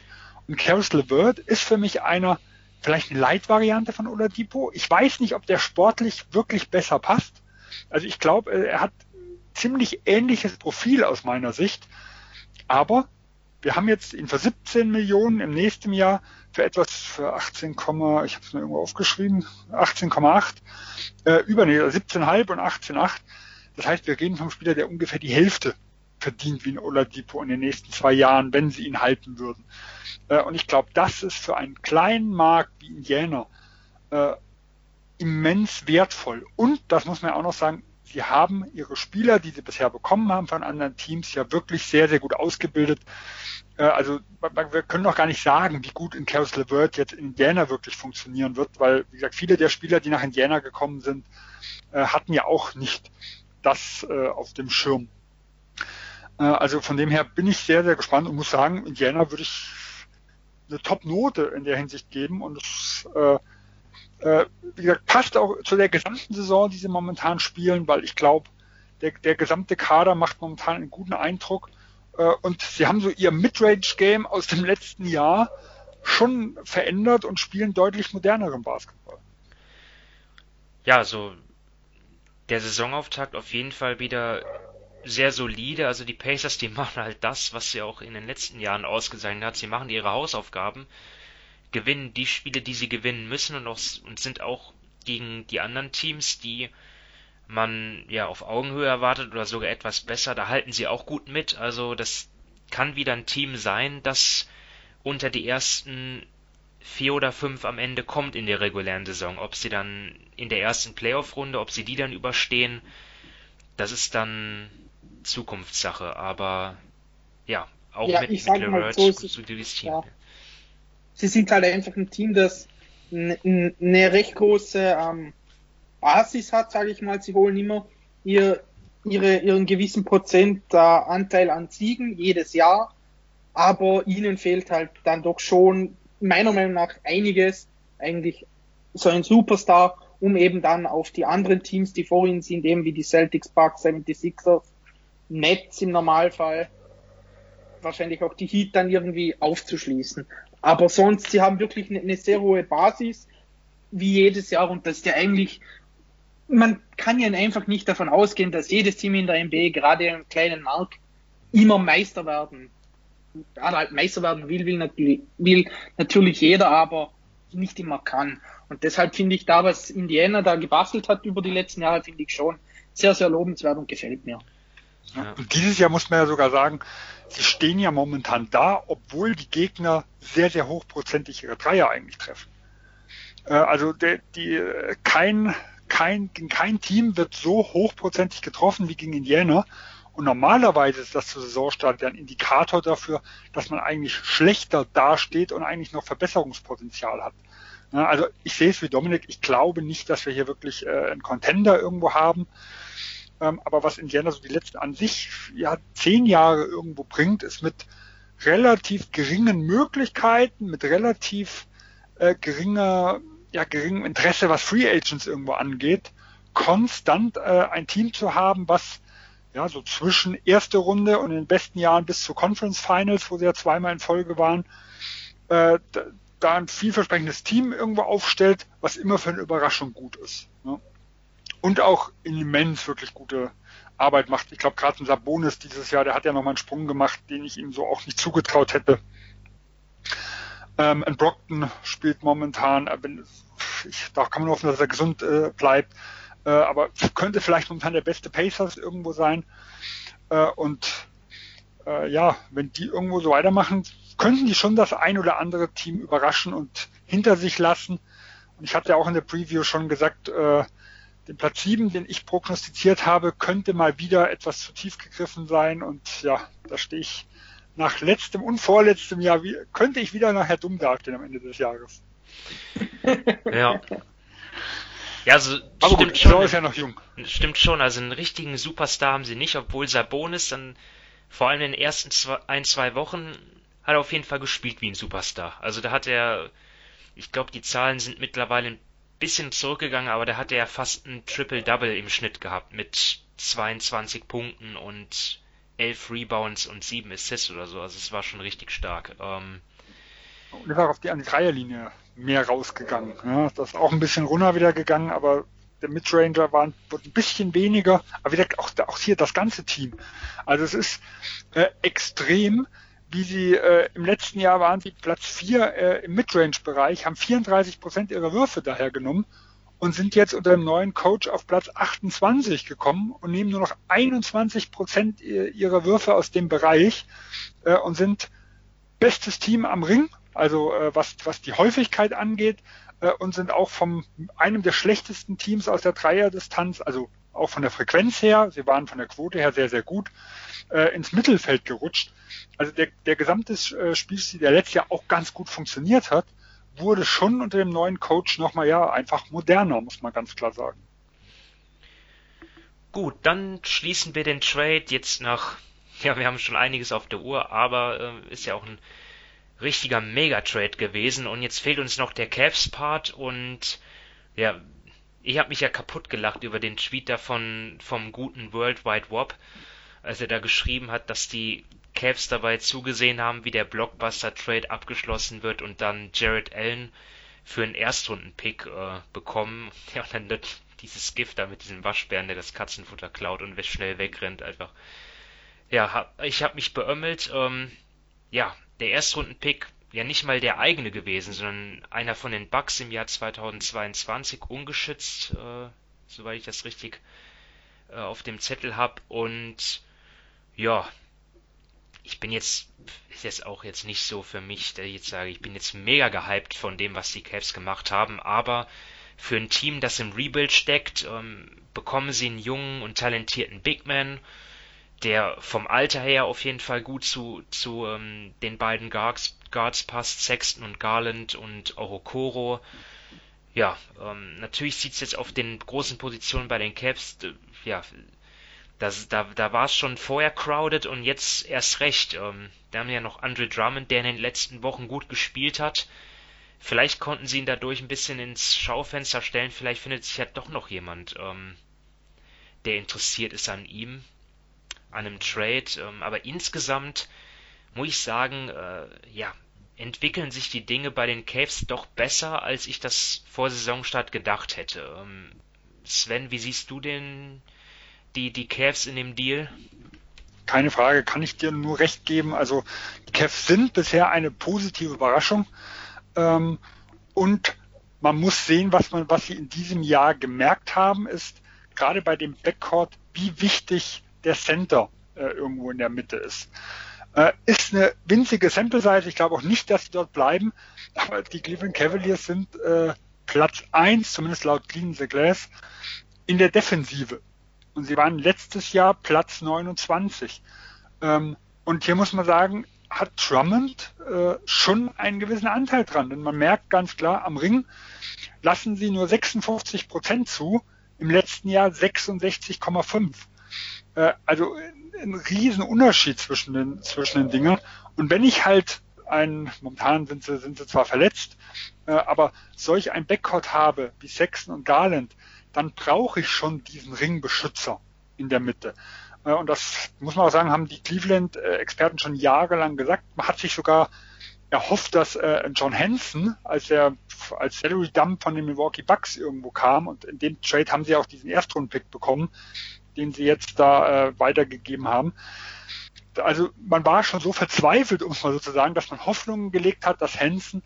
Und Caris LeVert ist für mich einer, vielleicht eine Leitvariante von Oladipo. Ich weiß nicht, ob der sportlich wirklich besser passt. Also ich glaube, er hat ziemlich ähnliches Profil aus meiner Sicht. Aber wir haben jetzt ihn für 17 Millionen im nächsten Jahr für etwas für 18, ich habe es mir irgendwo aufgeschrieben, 18,8, äh, über 17,5 und 18,8. Das heißt, wir reden vom Spieler, der ungefähr die Hälfte verdient wie ein Oladipo in den nächsten zwei Jahren, wenn sie ihn halten würden. Äh, und ich glaube, das ist für einen kleinen Markt wie Indiana äh, immens wertvoll. Und, das muss man auch noch sagen, sie haben ihre Spieler, die sie bisher bekommen haben von anderen Teams, ja wirklich sehr, sehr gut ausgebildet. Äh, also wir können noch gar nicht sagen, wie gut in Caris LeVert jetzt in Indiana wirklich funktionieren wird, weil, wie gesagt, viele der Spieler, die nach Indiana gekommen sind, äh, hatten ja auch nicht das äh, auf dem Schirm. Also von dem her bin ich sehr, sehr gespannt und muss sagen, Indiana würde ich eine Top-Note in der Hinsicht geben und es wie gesagt, passt auch zu der gesamten Saison, die sie momentan spielen, weil ich glaube, der, der gesamte Kader macht momentan einen guten Eindruck. Äh, und sie haben so ihr Midrange-Game aus dem letzten Jahr schon verändert und spielen deutlich moderneren Basketball. Ja, so der Saisonauftakt auf jeden Fall wieder sehr solide. Also die Pacers, die machen halt das, was sie auch in den letzten Jahren ausgezeichnet hat. Sie machen ihre Hausaufgaben, gewinnen die Spiele, die sie gewinnen müssen und, auch, und sind auch gegen die anderen Teams, die man ja auf Augenhöhe erwartet oder sogar etwas besser, da halten sie auch gut mit. Also das kann wieder ein Team sein, das unter die ersten vier oder fünf am Ende kommt in der regulären Saison. Ob sie dann in der ersten Playoff-Runde, ob sie die dann überstehen, das ist dann Zukunftssache. Aber ja, auch ja, mit ich sage mal so, sie, Team. Ja. sie sind halt einfach ein Team, das eine recht große ähm, Basis hat, sage ich mal. Sie holen immer ihr, ihre, ihren gewissen Prozent äh, Anteil an Siegen jedes Jahr, aber ihnen fehlt halt dann doch schon meiner Meinung nach einiges, eigentlich so ein Superstar, um eben dann auf die anderen Teams, die vor ihnen sind, eben wie die Celtics, Bucks, 76ers, Nets im Normalfall, wahrscheinlich auch die Heat dann irgendwie aufzuschließen. Aber sonst, sie haben wirklich eine, eine sehr hohe Basis, wie jedes Jahr, und das ist ja eigentlich man kann ja einfach nicht davon ausgehen, dass jedes Team in der NBA, gerade im kleinen Markt, immer Meister werden. halt Meister werden will, will natürlich, will natürlich jeder, aber nicht immer kann. Und deshalb finde ich da, was Indiana da gebastelt hat über die letzten Jahre, finde ich schon sehr, sehr lobenswert und gefällt mir. Ja, und dieses Jahr muss man ja sogar sagen, sie stehen ja momentan da, obwohl die Gegner sehr, sehr hochprozentig ihre Dreier eigentlich treffen. Äh, also der, die, kein kein, kein Team wird so hochprozentig getroffen wie gegen Indiana. Und normalerweise ist das zur Saisonstart ein Indikator dafür, dass man eigentlich schlechter dasteht und eigentlich noch Verbesserungspotenzial hat. Also ich sehe es wie Dominik, ich glaube nicht, dass wir hier wirklich äh, einen Contender irgendwo haben. Ähm, aber was Indiana so die letzten an sich ja zehn Jahre irgendwo bringt, ist mit relativ geringen Möglichkeiten, mit relativ äh, geringer ja, geringem Interesse, was Free Agents irgendwo angeht, konstant äh, ein Team zu haben, was ja so zwischen erste Runde und in den besten Jahren bis zu Conference Finals, wo sie ja zweimal in Folge waren, äh, da ein vielversprechendes Team irgendwo aufstellt, was immer für eine Überraschung gut ist. Ne? Und auch immens wirklich gute Arbeit macht. Ich glaube, gerade ein Sabonis dieses Jahr, der hat ja nochmal einen Sprung gemacht, den ich ihm so auch nicht zugetraut hätte. Ähm, Brockton spielt momentan, ich, da kann man hoffen, dass er gesund äh, bleibt, äh, aber könnte vielleicht momentan der beste Pacers irgendwo sein. Äh, und äh, ja, wenn die irgendwo so weitermachen, könnten die schon das ein oder andere Team überraschen und hinter sich lassen. Und ich hatte ja auch in der Preview schon gesagt, äh, den Platz 7, den ich prognostiziert habe, könnte mal wieder etwas zu tief gegriffen sein. Und ja, da stehe ich nach letztem und vorletztem Jahr, könnte ich wieder nachher dumm dastehen am Ende des Jahres. Ja. Ja, also Aber stimmt gut, schon. ist ja noch jung. Stimmt schon, also einen richtigen Superstar haben sie nicht, obwohl Sabonis dann vor allem in den ersten zwei, ein, zwei Wochen hat er auf jeden Fall gespielt wie ein Superstar. Also da hat er, ich glaube, die Zahlen sind mittlerweile ein bisschen zurückgegangen, aber da hat er fast ein Triple-Double im Schnitt gehabt mit 22 Punkten und 11 Rebounds und 7 Assists oder so. Also es war schon richtig stark. Ähm, und ist auch auf die, an die Dreierlinie mehr rausgegangen. Ja, das ist auch ein bisschen runter wieder gegangen, aber der Midranger war ein, ein bisschen weniger. Aber wieder auch, auch hier das ganze Team. Also es ist äh, extrem, wie sie äh, im letzten Jahr waren sie Platz 4 äh, im Midrange-Bereich, haben 34 Prozent ihrer Würfe daher genommen und sind jetzt unter dem neuen Coach auf Platz 28 gekommen und nehmen nur noch 21 Prozent ihrer Würfe aus dem Bereich äh, und sind bestes Team am Ring, also äh, was, was die Häufigkeit angeht äh, und sind auch vom einem der schlechtesten Teams aus der Dreierdistanz, also auch von der Frequenz her, sie waren von der Quote her sehr, sehr gut, äh, ins Mittelfeld gerutscht. Also der, der gesamte äh, Spielstil, der letztes Jahr auch ganz gut funktioniert hat, wurde schon unter dem neuen Coach nochmal ja einfach moderner, muss man ganz klar sagen. Gut, dann schließen wir den Trade jetzt nach, ja, wir haben schon einiges auf der Uhr, aber äh, ist ja auch ein richtiger Megatrade gewesen und jetzt fehlt uns noch der Cavs-Part und Ja, ich habe mich ja kaputt gelacht über den Tweet davon vom guten World Wide Wop, als er da geschrieben hat, dass die Cavs dabei zugesehen haben, wie der Blockbuster Trade abgeschlossen wird und dann Jared Allen für einen Erstrunden-Pick äh, bekommen. Ja, und dann dieses Gift da mit diesem Waschbären, der das Katzenfutter klaut und schnell wegrennt, einfach. Ja, hab, ich habe mich beömmelt. Ähm, ja, der Erstrunden-Pick ja nicht mal der eigene gewesen, sondern einer von den Bucks im Jahr 2022 ungeschützt, äh, soweit ich das richtig äh, auf dem Zettel habe. Und ja, ich bin jetzt, ist jetzt auch jetzt nicht so für mich, dass ich jetzt sage, ich bin jetzt mega gehypt von dem, was die Cavs gemacht haben, aber für ein Team, das im Rebuild steckt, ähm, bekommen sie einen jungen und talentierten Big Man, der vom Alter her auf jeden Fall gut zu, zu ähm, den beiden Guards, Guards passt, Sexton und Garland und Orokoro. Ja, ähm, natürlich sieht's jetzt auf den großen Positionen bei den Cavs, äh, ja, das, da, da war es schon vorher crowded und jetzt erst recht. Ähm, da haben wir ja noch Andre Drummond, der in den letzten Wochen gut gespielt hat. Vielleicht konnten sie ihn dadurch ein bisschen ins Schaufenster stellen. Vielleicht findet sich ja doch noch jemand, ähm, der interessiert ist an ihm, an einem Trade. Ähm, aber insgesamt muss ich sagen, äh, ja, entwickeln sich die Dinge bei den Caves doch besser, als ich das vor Saisonstart gedacht hätte. Ähm, Sven, wie siehst du den, die, die Cavs in dem Deal? Keine Frage, kann ich dir nur recht geben. Also die Cavs sind bisher eine positive Überraschung. Ähm, und man muss sehen, was man, was sie in diesem Jahr gemerkt haben, ist gerade bei dem Backcourt, wie wichtig der Center äh, irgendwo in der Mitte ist. Äh, ist eine winzige Sample-Size. Ich glaube auch nicht, dass sie dort bleiben. Aber die Cleveland Cavaliers sind äh, Platz 1, zumindest laut Clean the Glass, in der Defensive. Und sie waren letztes Jahr Platz 29. Ähm, und hier muss man sagen, hat Drummond äh, schon einen gewissen Anteil dran. Denn man merkt ganz klar, am Ring lassen sie nur 56 Prozent zu, im letzten Jahr 66,5. Äh, also ein riesen Unterschied zwischen den, zwischen den Dingen. Und wenn ich halt ein, momentan sind sie, sind sie zwar verletzt, äh, aber solch ein Backcourt habe wie Sexton und Garland, dann brauche ich schon diesen Ringbeschützer in der Mitte. Äh, und das muss man auch sagen, haben die Cleveland-Experten schon jahrelang gesagt. Man hat sich sogar erhofft, dass äh, John Hansen, als er als Salary Dump von den Milwaukee Bucks irgendwo kam und in dem Trade haben sie auch diesen Erstrunden-Pick bekommen, den sie jetzt da äh, weitergegeben haben. Also man war schon so verzweifelt, um es mal so zu sagen, dass man Hoffnungen gelegt hat, dass Hansen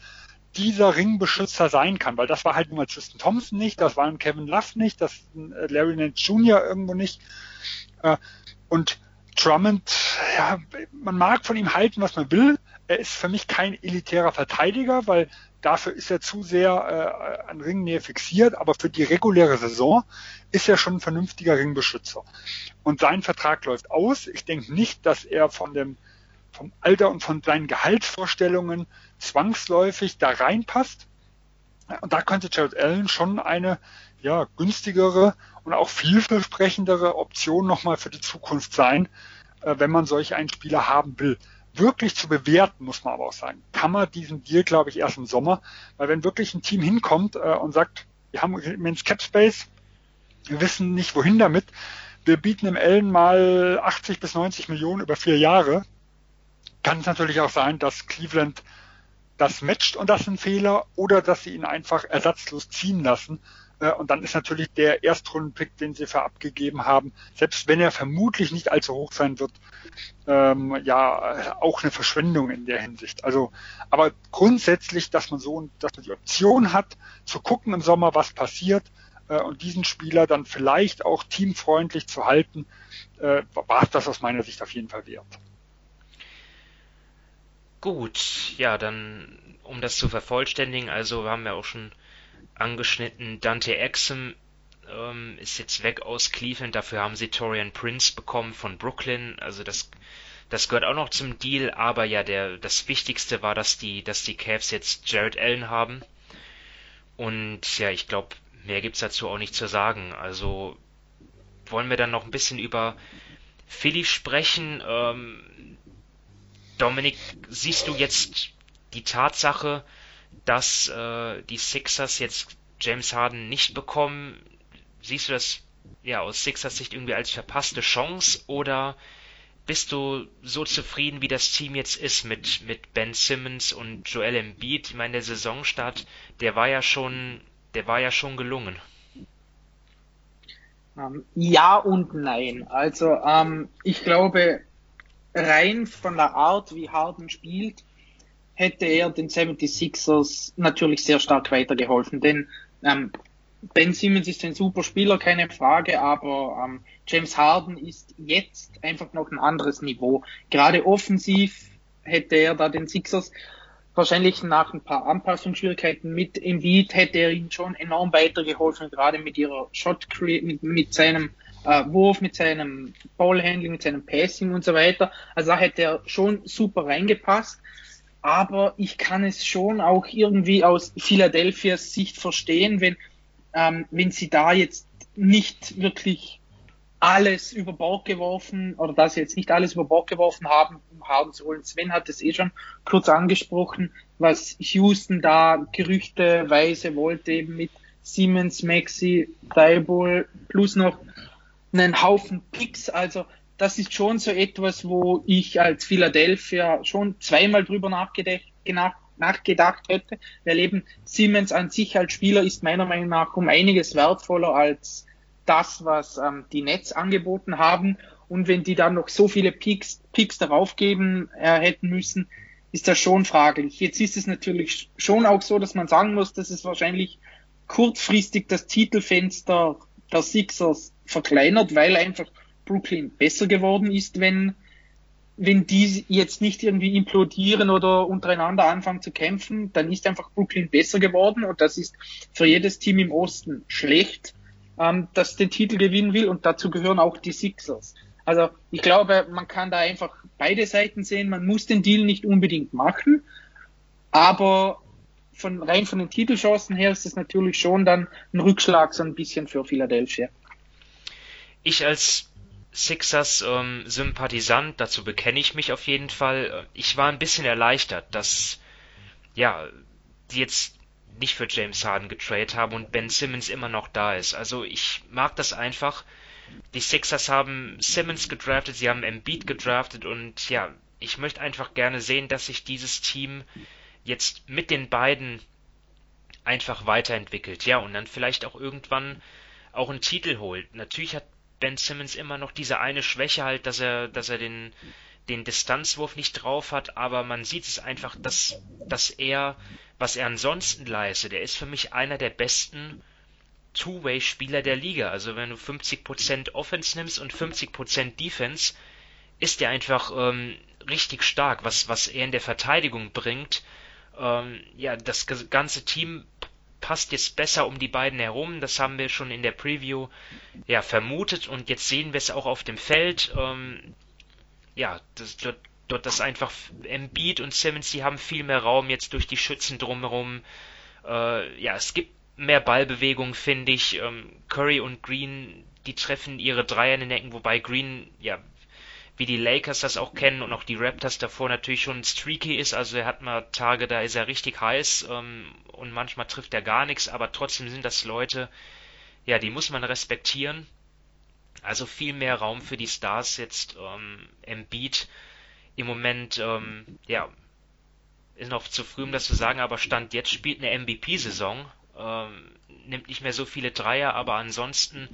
dieser Ringbeschützer sein kann, weil das war halt nun mal Tristan Thompson nicht, das war ein Kevin Love nicht, das äh, Larry Nance Jr. irgendwo nicht. Äh, und Drummond, ja, man mag von ihm halten, was man will. Er ist für mich kein elitärer Verteidiger, weil dafür ist er zu sehr äh, an Ringnähe fixiert, aber für die reguläre Saison ist er schon ein vernünftiger Ringbeschützer. Und sein Vertrag läuft aus. Ich denke nicht, dass er von dem vom Alter und von seinen Gehaltsvorstellungen zwangsläufig da reinpasst. Und da könnte Jared Allen schon eine ja, günstigere und auch vielversprechendere Option nochmal für die Zukunft sein, äh, wenn man solch einen Spieler haben will. Wirklich zu bewerten, muss man aber auch sagen, kann man diesen Deal, glaube ich, erst im Sommer, weil wenn wirklich ein Team hinkommt äh, und sagt, wir haben immens Cap Space, wir wissen nicht wohin damit, wir bieten im Allen mal 80 bis 90 Millionen über vier Jahre, kann es natürlich auch sein, dass Cleveland das matcht und das ein Fehler oder dass sie ihn einfach ersatzlos ziehen lassen. Äh, und dann ist natürlich der Erstrundenpick, den sie für abgegeben haben, selbst wenn er vermutlich nicht allzu hoch sein wird, ähm, ja, auch eine Verschwendung in der Hinsicht. Also, aber grundsätzlich, dass man so, dass man die Option hat, zu gucken im Sommer, was passiert, äh, und diesen Spieler dann vielleicht auch teamfreundlich zu halten, äh, war das aus meiner Sicht auf jeden Fall wert. Gut, ja, dann um das zu vervollständigen, also wir haben ja auch schon angeschnitten, Dante Exum ähm, ist jetzt weg aus Cleveland, dafür haben sie Torian Prince bekommen von Brooklyn, also das das gehört auch noch zum Deal, aber ja, der das Wichtigste war, dass die dass die Cavs jetzt Jared Allen haben. Und ja, ich glaube, mehr gibt's dazu auch nicht zu sagen. Also wollen wir dann noch ein bisschen über Philly sprechen. Ähm, Dominik, siehst du jetzt die Tatsache, dass äh, die Sixers jetzt James Harden nicht bekommen. Siehst du das ja aus Sixers Sicht irgendwie als verpasste Chance oder bist du so zufrieden, wie das Team jetzt ist mit, mit Ben Simmons und Joel Embiid? Ich meine, der Saisonstart, der war ja schon, der war ja schon gelungen. Ähm, ja und nein. Also ähm, ich glaube, rein von der Art, wie Harden spielt, hätte er den 76ers natürlich sehr stark weitergeholfen. Denn ähm, Ben Simmons ist ein super Spieler, keine Frage, aber ähm, James Harden ist jetzt einfach noch ein anderes Niveau. Gerade offensiv hätte er da den Sixers wahrscheinlich nach ein paar Anpassungsschwierigkeiten mit Embiid hätte er ihn schon enorm weitergeholfen, gerade mit ihrer Shot mit, mit seinem äh, Wurf, mit seinem Ballhandling, mit seinem Passing und so weiter. Also da hätte er schon super reingepasst. Aber ich kann es schon auch irgendwie aus Philadelphias Sicht verstehen, wenn, ähm, wenn sie da jetzt nicht wirklich alles über Bord geworfen oder dass sie jetzt nicht alles über Bord geworfen haben, um Harden zu holen. Sven hat es eh schon kurz angesprochen, was Houston da gerüchteweise wollte, eben mit Siemens, Maxi, Thibault plus noch einen Haufen Picks. Also das ist schon so etwas, wo ich als Philadelphia schon zweimal drüber nachgedacht, nachgedacht hätte, weil eben Siemens an sich als Spieler ist meiner Meinung nach um einiges wertvoller als das, was ähm, die Nets angeboten haben. Und wenn die dann noch so viele Picks, Picks darauf geben äh, hätten müssen, ist das schon fraglich. Jetzt ist es natürlich schon auch so, dass man sagen muss, dass es wahrscheinlich kurzfristig das Titelfenster der Sixers verkleinert, weil einfach Brooklyn besser geworden ist, wenn, wenn die jetzt nicht irgendwie implodieren oder untereinander anfangen zu kämpfen, dann ist einfach Brooklyn besser geworden und das ist für jedes Team im Osten schlecht ähm, das den Titel gewinnen will und dazu gehören auch die Sixers. Also ich glaube, man kann da einfach beide Seiten sehen. Man muss den Deal nicht unbedingt machen, aber von, rein von den Titelchancen her ist es natürlich schon dann ein Rückschlag so ein bisschen für Philadelphia. Ich als Sixers ähm, Sympathisant, dazu bekenne ich mich auf jeden Fall. Ich war ein bisschen erleichtert, dass ja, die jetzt nicht für James Harden getradet haben und Ben Simmons immer noch da ist. Also ich mag das einfach. Die Sixers haben Simmons gedraftet, sie haben Embiid gedraftet und ja, ich möchte einfach gerne sehen, dass sich dieses Team jetzt mit den beiden einfach weiterentwickelt. Ja, und dann vielleicht auch irgendwann auch einen Titel holt. Natürlich hat Ben Simmons immer noch diese eine Schwäche halt, dass er, dass er den, den Distanzwurf nicht drauf hat, aber man sieht es einfach, dass, dass er was er ansonsten leistet, er ist für mich einer der besten Two-Way-Spieler der Liga. Also wenn du 50% Offense nimmst und 50% Defense, ist er einfach ähm, richtig stark, was, was er in der Verteidigung bringt. Ähm, ja, das ganze Team passt jetzt besser um die beiden herum. Das haben wir schon in der Preview ja vermutet und jetzt sehen wir es auch auf dem Feld. Ähm, ja, das, dort das einfach Embiid und Simmons, die haben viel mehr Raum jetzt durch die Schützen drumherum. Äh, ja, es gibt mehr Ballbewegung, finde ich. Ähm, Curry und Green, die treffen ihre Dreier in den Ecken, wobei Green, ja, wie die Lakers das auch kennen und auch die Raptors davor natürlich schon streaky ist. Also er hat mal Tage, da ist er richtig heiß ähm, und manchmal trifft er gar nichts, aber trotzdem sind das Leute, ja, die muss man respektieren. Also viel mehr Raum für die Stars jetzt. Ähm, Embiid im Moment, ähm, ja, ist noch zu früh, um das zu sagen, aber Stand jetzt spielt eine MVP-Saison, ähm, nimmt nicht mehr so viele Dreier, aber ansonsten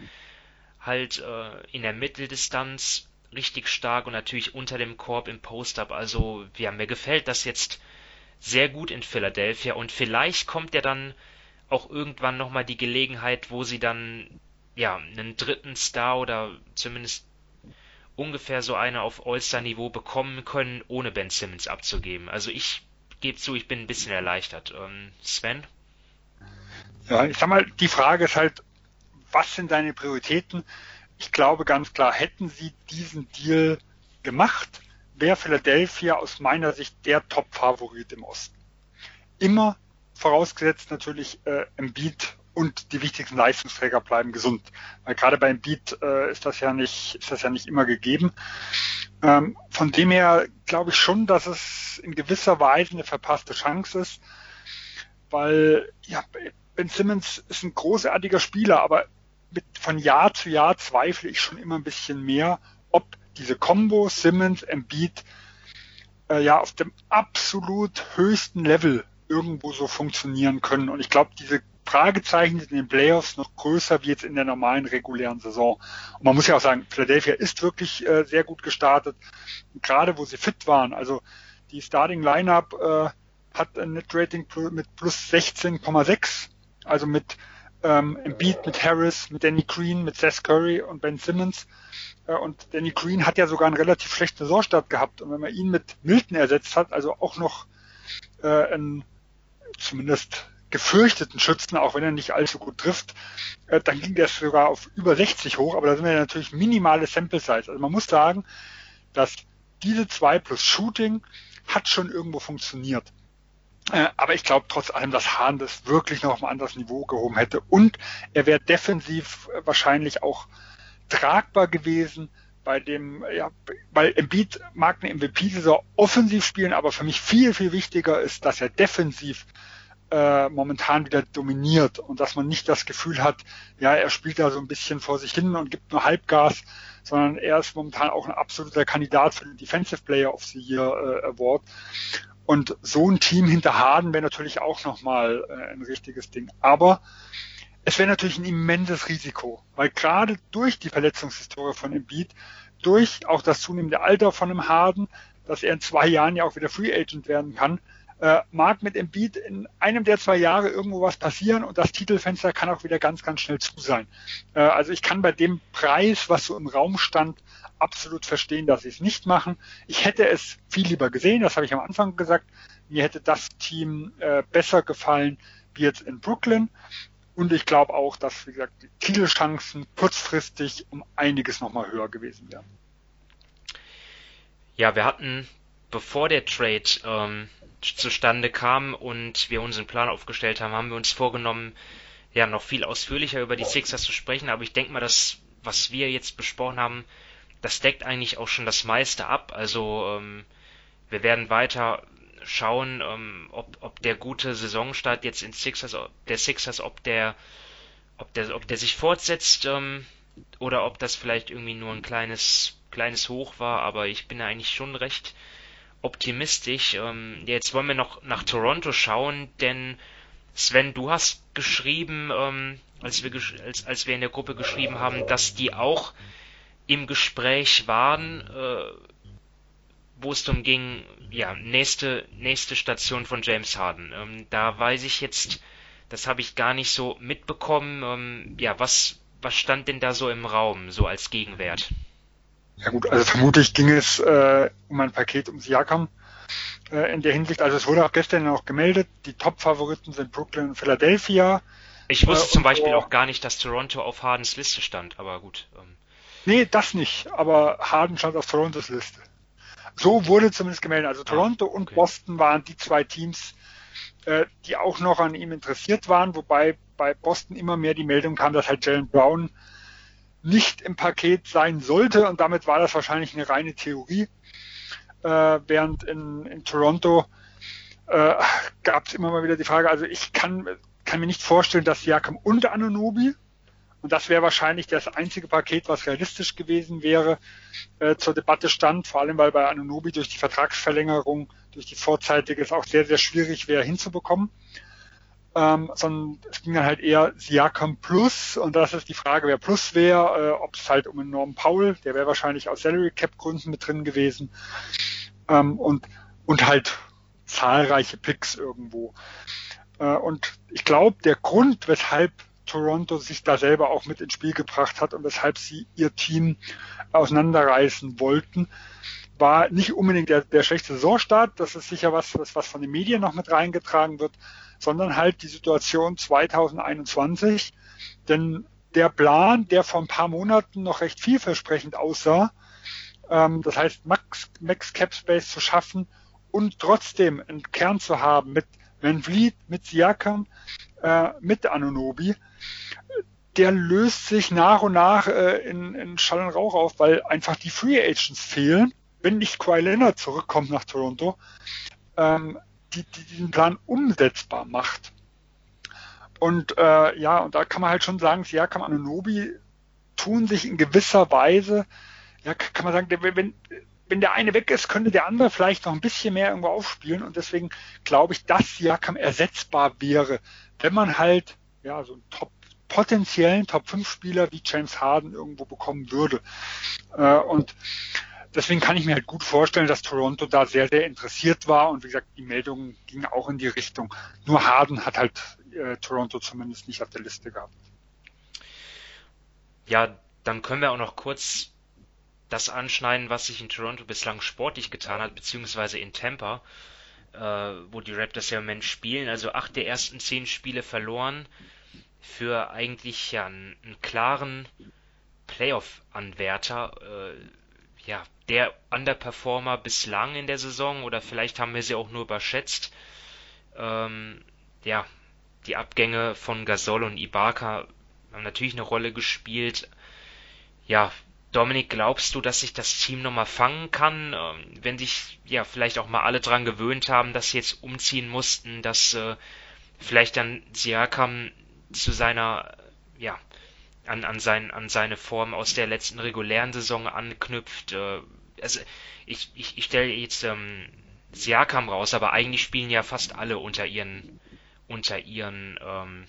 halt äh, in der Mitteldistanz richtig stark und natürlich unter dem Korb im Post-Up. Also, ja, mir gefällt das jetzt sehr gut in Philadelphia und vielleicht kommt ja dann auch irgendwann nochmal die Gelegenheit, wo sie dann ja einen dritten Star oder zumindest ungefähr so eine auf All-Star-Niveau bekommen können, ohne Ben Simmons abzugeben. Also ich gebe zu, ich bin ein bisschen erleichtert. Ähm, Sven? Ja, ich sag mal, die Frage ist halt, was sind deine Prioritäten? Ich glaube ganz klar, hätten sie diesen Deal gemacht, wäre Philadelphia aus meiner Sicht der Top-Favorit im Osten. Immer vorausgesetzt natürlich äh, Embiid und die wichtigsten Leistungsträger bleiben gesund. Weil gerade beim Beat äh, ist das ja nicht, ist das ja nicht immer gegeben. Ähm, von dem her glaube ich schon, dass es in gewisser Weise eine verpasste Chance ist, weil ja, Ben Simmons ist ein großartiger Spieler, aber mit, von Jahr zu Jahr zweifle ich schon immer ein bisschen mehr, ob diese Combo Simmons, Embiid äh, ja auf dem absolut höchsten Level irgendwo so funktionieren können. Und ich glaube, diese Fragezeichen sind in den Playoffs noch größer wie jetzt in der normalen regulären Saison. Und man muss ja auch sagen, Philadelphia ist wirklich äh, sehr gut gestartet, gerade wo sie fit waren. Also die Starting Lineup äh, hat ein Net Rating mit plus 16,6, also mit ähm, Embiid, mit Harris, mit Danny Green, mit Seth Curry und Ben Simmons. Äh, und Danny Green hat ja sogar einen relativ schlechten Saisonstart gehabt. Und wenn man ihn mit Milton ersetzt hat, also auch noch äh, einen zumindest gefürchteten Schützen, auch wenn er nicht allzu gut trifft, äh, dann ging der sogar auf über 60 hoch, aber da sind wir natürlich minimale Sample Size. Also man muss sagen, dass diese zwei plus Shooting hat schon irgendwo funktioniert. Äh, aber ich glaube trotz allem, dass Hahn das wirklich noch auf ein anderes Niveau gehoben hätte. Und er wäre defensiv wahrscheinlich auch tragbar gewesen bei dem, ja, weil Embiid mag eine MVP-Saison offensiv spielen, aber für mich viel, viel wichtiger ist, dass er defensiv äh, momentan wieder dominiert und dass man nicht das Gefühl hat, ja, er spielt da so ein bisschen vor sich hin und gibt nur Halbgas, sondern er ist momentan auch ein absoluter Kandidat für den Defensive Player of the Year äh, Award. Und so ein Team hinter Harden wäre natürlich auch nochmal äh, ein richtiges Ding. Aber es wäre natürlich ein immenses Risiko, weil gerade durch die Verletzungshistorie von Embiid, durch auch das zunehmende Alter von einem Harden, dass er in zwei Jahren ja auch wieder Free Agent werden kann, äh, mag mit Embiid in einem der zwei Jahre irgendwo was passieren und das Titelfenster kann auch wieder ganz, ganz schnell zu sein. Äh, also ich kann bei dem Preis, was so im Raum stand, absolut verstehen, dass sie es nicht machen. Ich hätte es viel lieber gesehen, das habe ich am Anfang gesagt. Mir hätte das Team äh, besser gefallen wie jetzt in Brooklyn. Und ich glaube auch, dass, wie gesagt, die Titelchancen kurzfristig um einiges nochmal höher gewesen wären. Ja, wir hatten, bevor der Trade ähm, zustande kam und wir unseren Plan aufgestellt haben, haben wir uns vorgenommen, ja, noch viel ausführlicher über die Sixers zu sprechen. Aber ich denke mal, das, was wir jetzt besprochen haben, das deckt eigentlich auch schon das meiste ab. Also ähm, wir werden weiter schauen, ähm, ob, ob der gute Saisonstart jetzt in Sixers, der Sixers, ob der, ob der, ob der sich fortsetzt ähm, oder ob das vielleicht irgendwie nur ein kleines, kleines Hoch war. Aber ich bin eigentlich schon recht optimistisch. Ähm, jetzt wollen wir noch nach Toronto schauen, denn Sven, du hast geschrieben, ähm, als, wir, als, als wir in der Gruppe geschrieben haben, dass die auch im Gespräch waren, äh, wo es darum ging, ja, nächste, nächste Station von James Harden. Ähm, da weiß ich jetzt, das habe ich gar nicht so mitbekommen. Ähm, ja, was, was stand denn da so im Raum, so als Gegenwert? Ja gut, also vermutlich ging es äh, um ein Paket um Siakam äh, in der Hinsicht. Also es wurde auch gestern auch gemeldet, die Top-Favoriten sind Brooklyn und Philadelphia. Ich wusste äh, zum Beispiel auch gar nicht, dass Toronto auf Hardens Liste stand, aber gut. Nee, das nicht, aber Harden stand auf Torontos Liste. So wurde zumindest gemeldet. Also Toronto okay. und Boston waren die zwei Teams, äh, die auch noch an ihm interessiert waren, wobei bei Boston immer mehr die Meldung kam, dass halt Jalen Brown nicht im Paket sein sollte und damit war das wahrscheinlich eine reine Theorie. Äh, während in, in Toronto äh, gab es immer mal wieder die Frage, also ich kann, kann mir nicht vorstellen, dass Siakam und Anunobi, und das wäre wahrscheinlich das einzige Paket, was realistisch gewesen wäre, äh, zur Debatte stand, vor allem weil bei Anunobi durch die Vertragsverlängerung, durch die vorzeitige es auch sehr, sehr schwierig wäre hinzubekommen. Ähm, sondern es ging dann halt eher Siakam Plus. Und das ist die Frage, wer Plus wäre, äh, ob es halt um einen Norm Paul, der wäre wahrscheinlich aus Salary Cap Gründen mit drin gewesen. Ähm, und und halt zahlreiche Picks irgendwo. Äh, und ich glaube, der Grund, weshalb Toronto sich da selber auch mit ins Spiel gebracht hat und weshalb sie ihr Team auseinanderreißen wollten, war nicht unbedingt der, der schlechte Saisonstart. Das ist sicher was, was, was von den Medien noch mit reingetragen wird, sondern halt die Situation 2021. Denn der Plan, der vor ein paar Monaten noch recht vielversprechend aussah, ähm, das heißt Max, Max Cap Space zu schaffen und trotzdem einen Kern zu haben mit Van Vliet, mit Siakam, äh, mit Anunobi, der löst sich nach und nach äh, in, in Schall und Rauch auf, weil einfach die Free Agents fehlen. Wenn nicht Kawhi Leonard zurückkommt nach Toronto, ähm, die, die diesen Plan umsetzbar macht. Und äh, ja, und da kann man halt schon sagen, Siakam Anunobi tun sich in gewisser Weise, ja, kann man sagen, wenn, wenn der eine weg ist, könnte der andere vielleicht noch ein bisschen mehr irgendwo aufspielen. Und deswegen glaube ich, dass Siakam ersetzbar wäre, wenn man halt ja so einen Top, potenziellen Top 5 Spieler wie James Harden irgendwo bekommen würde. Äh, und deswegen kann ich mir halt gut vorstellen, dass Toronto da sehr, sehr interessiert war. Und wie gesagt, die Meldung ging auch in die Richtung. Nur Harden hat halt äh, Toronto zumindest nicht auf der Liste gehabt. Ja, dann können wir auch noch kurz das anschneiden, was sich in Toronto bislang sportlich getan hat, beziehungsweise in Tampa, äh, wo die Raptors ja im Moment spielen. Also acht der ersten zehn Spiele verloren für eigentlich ja einen, einen klaren Playoff-Anwärter. Äh, ja, der Underperformer bislang in der Saison oder vielleicht haben wir sie auch nur überschätzt. Ähm, ja, die Abgänge von Gasol und Ibaka haben natürlich eine Rolle gespielt. Ja, Dominik, glaubst du, dass sich das Team nochmal fangen kann, ähm, wenn sich ja vielleicht auch mal alle dran gewöhnt haben, dass sie jetzt umziehen mussten, dass äh, vielleicht dann Siakam zu seiner, ja, an, an, sein, an seine Form aus der letzten regulären Saison anknüpft. Äh, also ich, ich, ich stelle jetzt ähm, Siakam raus, aber eigentlich spielen ja fast alle unter ihren unter ihren ähm,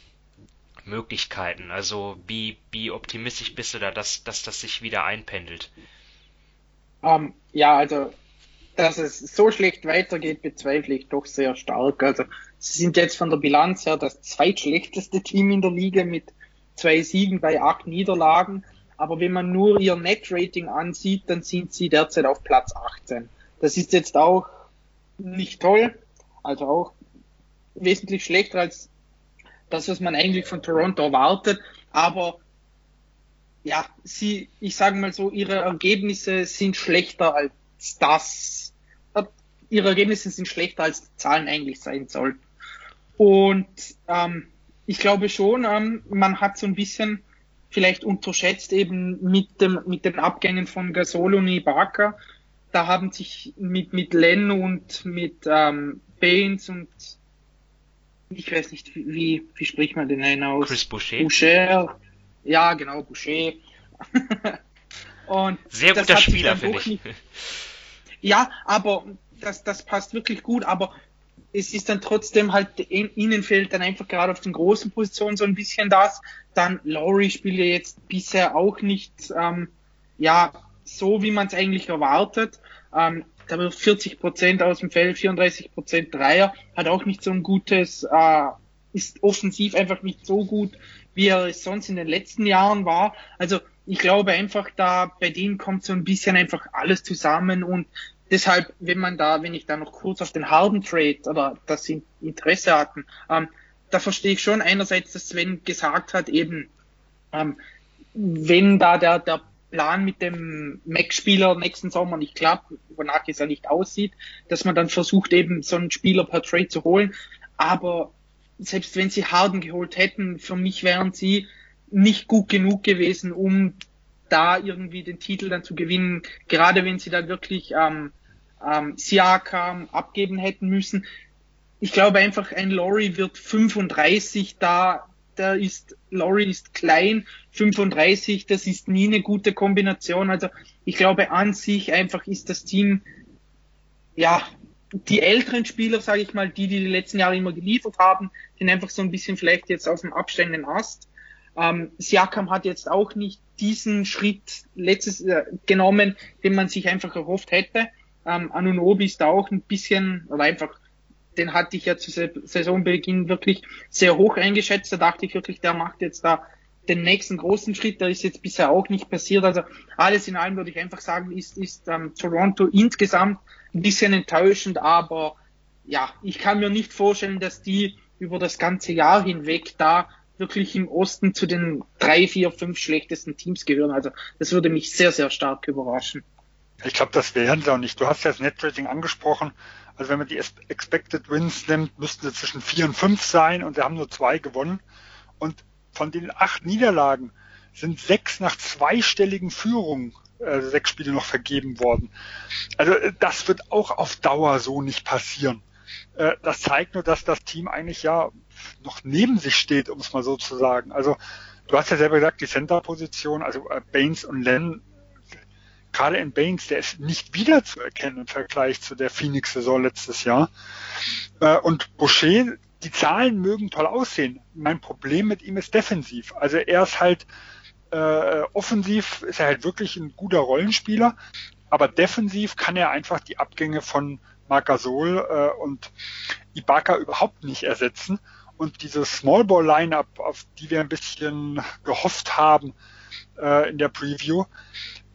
Möglichkeiten. Also wie, wie optimistisch bist du da, dass, dass das sich wieder einpendelt? Um, ähm, ja, also dass es so schlecht weitergeht, bezweifle ich doch sehr stark. Also sie sind jetzt von der Bilanz her das zweitschlechteste Team in der Liga mit zwei Siegen bei acht Niederlagen. Aber wenn man nur ihr Net-Rating ansieht, dann sind sie derzeit auf Platz 18. Das ist jetzt auch nicht toll, also auch wesentlich schlechter als das, was man eigentlich von Toronto erwartet. Aber ja, sie, ich sage mal so, ihre Ergebnisse sind schlechter als das. Ihre Ergebnisse sind schlechter als die Zahlen eigentlich sein sollten. Und ähm, ich glaube schon, ähm, man hat so ein bisschen vielleicht unterschätzt eben mit dem mit den Abgängen von Gasol und Ibaka. Da haben sich mit mit Len und mit ähm, Baines und ich weiß nicht, wie, wie spricht man den einen aus? Chris Boucher. Boucher. Ja, genau, Boucher. und Sehr guter Spieler, finde ich. ja, aber das, das passt wirklich gut, aber es ist dann trotzdem halt, ihnen fehlt dann einfach gerade auf den großen Positionen so ein bisschen das. Dann Laurie spielt ja jetzt bisher auch nicht, ähm, ja, so wie man es eigentlich erwartet. Ähm, da wird 40 Prozent aus dem Feld, 34 Prozent Dreier, hat auch nicht so ein gutes, äh, ist offensiv einfach nicht so gut, wie er es sonst in den letzten Jahren war. Also ich glaube einfach, da bei denen kommt so ein bisschen einfach alles zusammen und deshalb, wenn man da, wenn ich da noch kurz auf den Harden Trade oder das Interesse hatten, ähm, da verstehe ich schon einerseits, dass Sven gesagt hat, eben, ähm, wenn da der, der Plan mit dem Mac-Spieler nächsten Sommer nicht klappt, wonach es ja nicht aussieht, dass man dann versucht, eben so einen Spieler per Trade zu holen. Aber selbst wenn sie Harden geholt hätten, für mich wären sie nicht gut genug gewesen, um da irgendwie den Titel dann zu gewinnen, gerade wenn sie dann wirklich ähm, ähm, Siakam abgeben hätten müssen. Ich glaube einfach, ein Laurie wird 35 da der ist, Laurie ist klein, 35, das ist nie eine gute Kombination. Also ich glaube an sich einfach ist das Team, ja, die älteren Spieler, sage ich mal, die, die die letzten Jahre immer geliefert haben, sind einfach so ein bisschen vielleicht jetzt auf dem absteigenden Ast. Ähm, Siakam hat jetzt auch nicht diesen Schritt letztes äh, genommen, den man sich einfach erhofft hätte. Ähm, Anunobi ist da auch ein bisschen, oder einfach den hatte ich ja zu Saisonbeginn wirklich sehr hoch eingeschätzt. Da dachte ich wirklich, der macht jetzt da den nächsten großen Schritt. Der ist jetzt bisher auch nicht passiert. Also alles in allem würde ich einfach sagen, ist, ist ähm, Toronto insgesamt ein bisschen enttäuschend, aber ja, ich kann mir nicht vorstellen, dass die über das ganze Jahr hinweg da wirklich im Osten zu den drei, vier, fünf schlechtesten Teams gehören. Also das würde mich sehr, sehr stark überraschen. Ich glaube, das wären sie auch nicht. Du hast ja das Netrating angesprochen. Also wenn man die Expected Wins nimmt, müssten sie zwischen vier und fünf sein und sie haben nur zwei gewonnen. Und von den acht Niederlagen sind sechs nach zweistelligen Führungen äh, sechs Spiele noch vergeben worden. Also äh, das wird auch auf Dauer so nicht passieren. Äh, das zeigt nur, dass das Team eigentlich ja noch neben sich steht, um es mal so zu sagen. Also du hast ja selber gesagt, die Center-Position, also äh, Baines und Len, gerade in Baines, der ist nicht wiederzuerkennen im Vergleich zu der Phoenix-Saison letztes Jahr. Äh, und Boucher, die Zahlen mögen toll aussehen. Mein Problem mit ihm ist defensiv. Also er ist halt äh, offensiv ist er halt wirklich ein guter Rollenspieler, aber defensiv kann er einfach die Abgänge von Marcasol äh, und Ibaka überhaupt nicht ersetzen. Und diese Small Ball Lineup, auf die wir ein bisschen gehofft haben äh, in der Preview,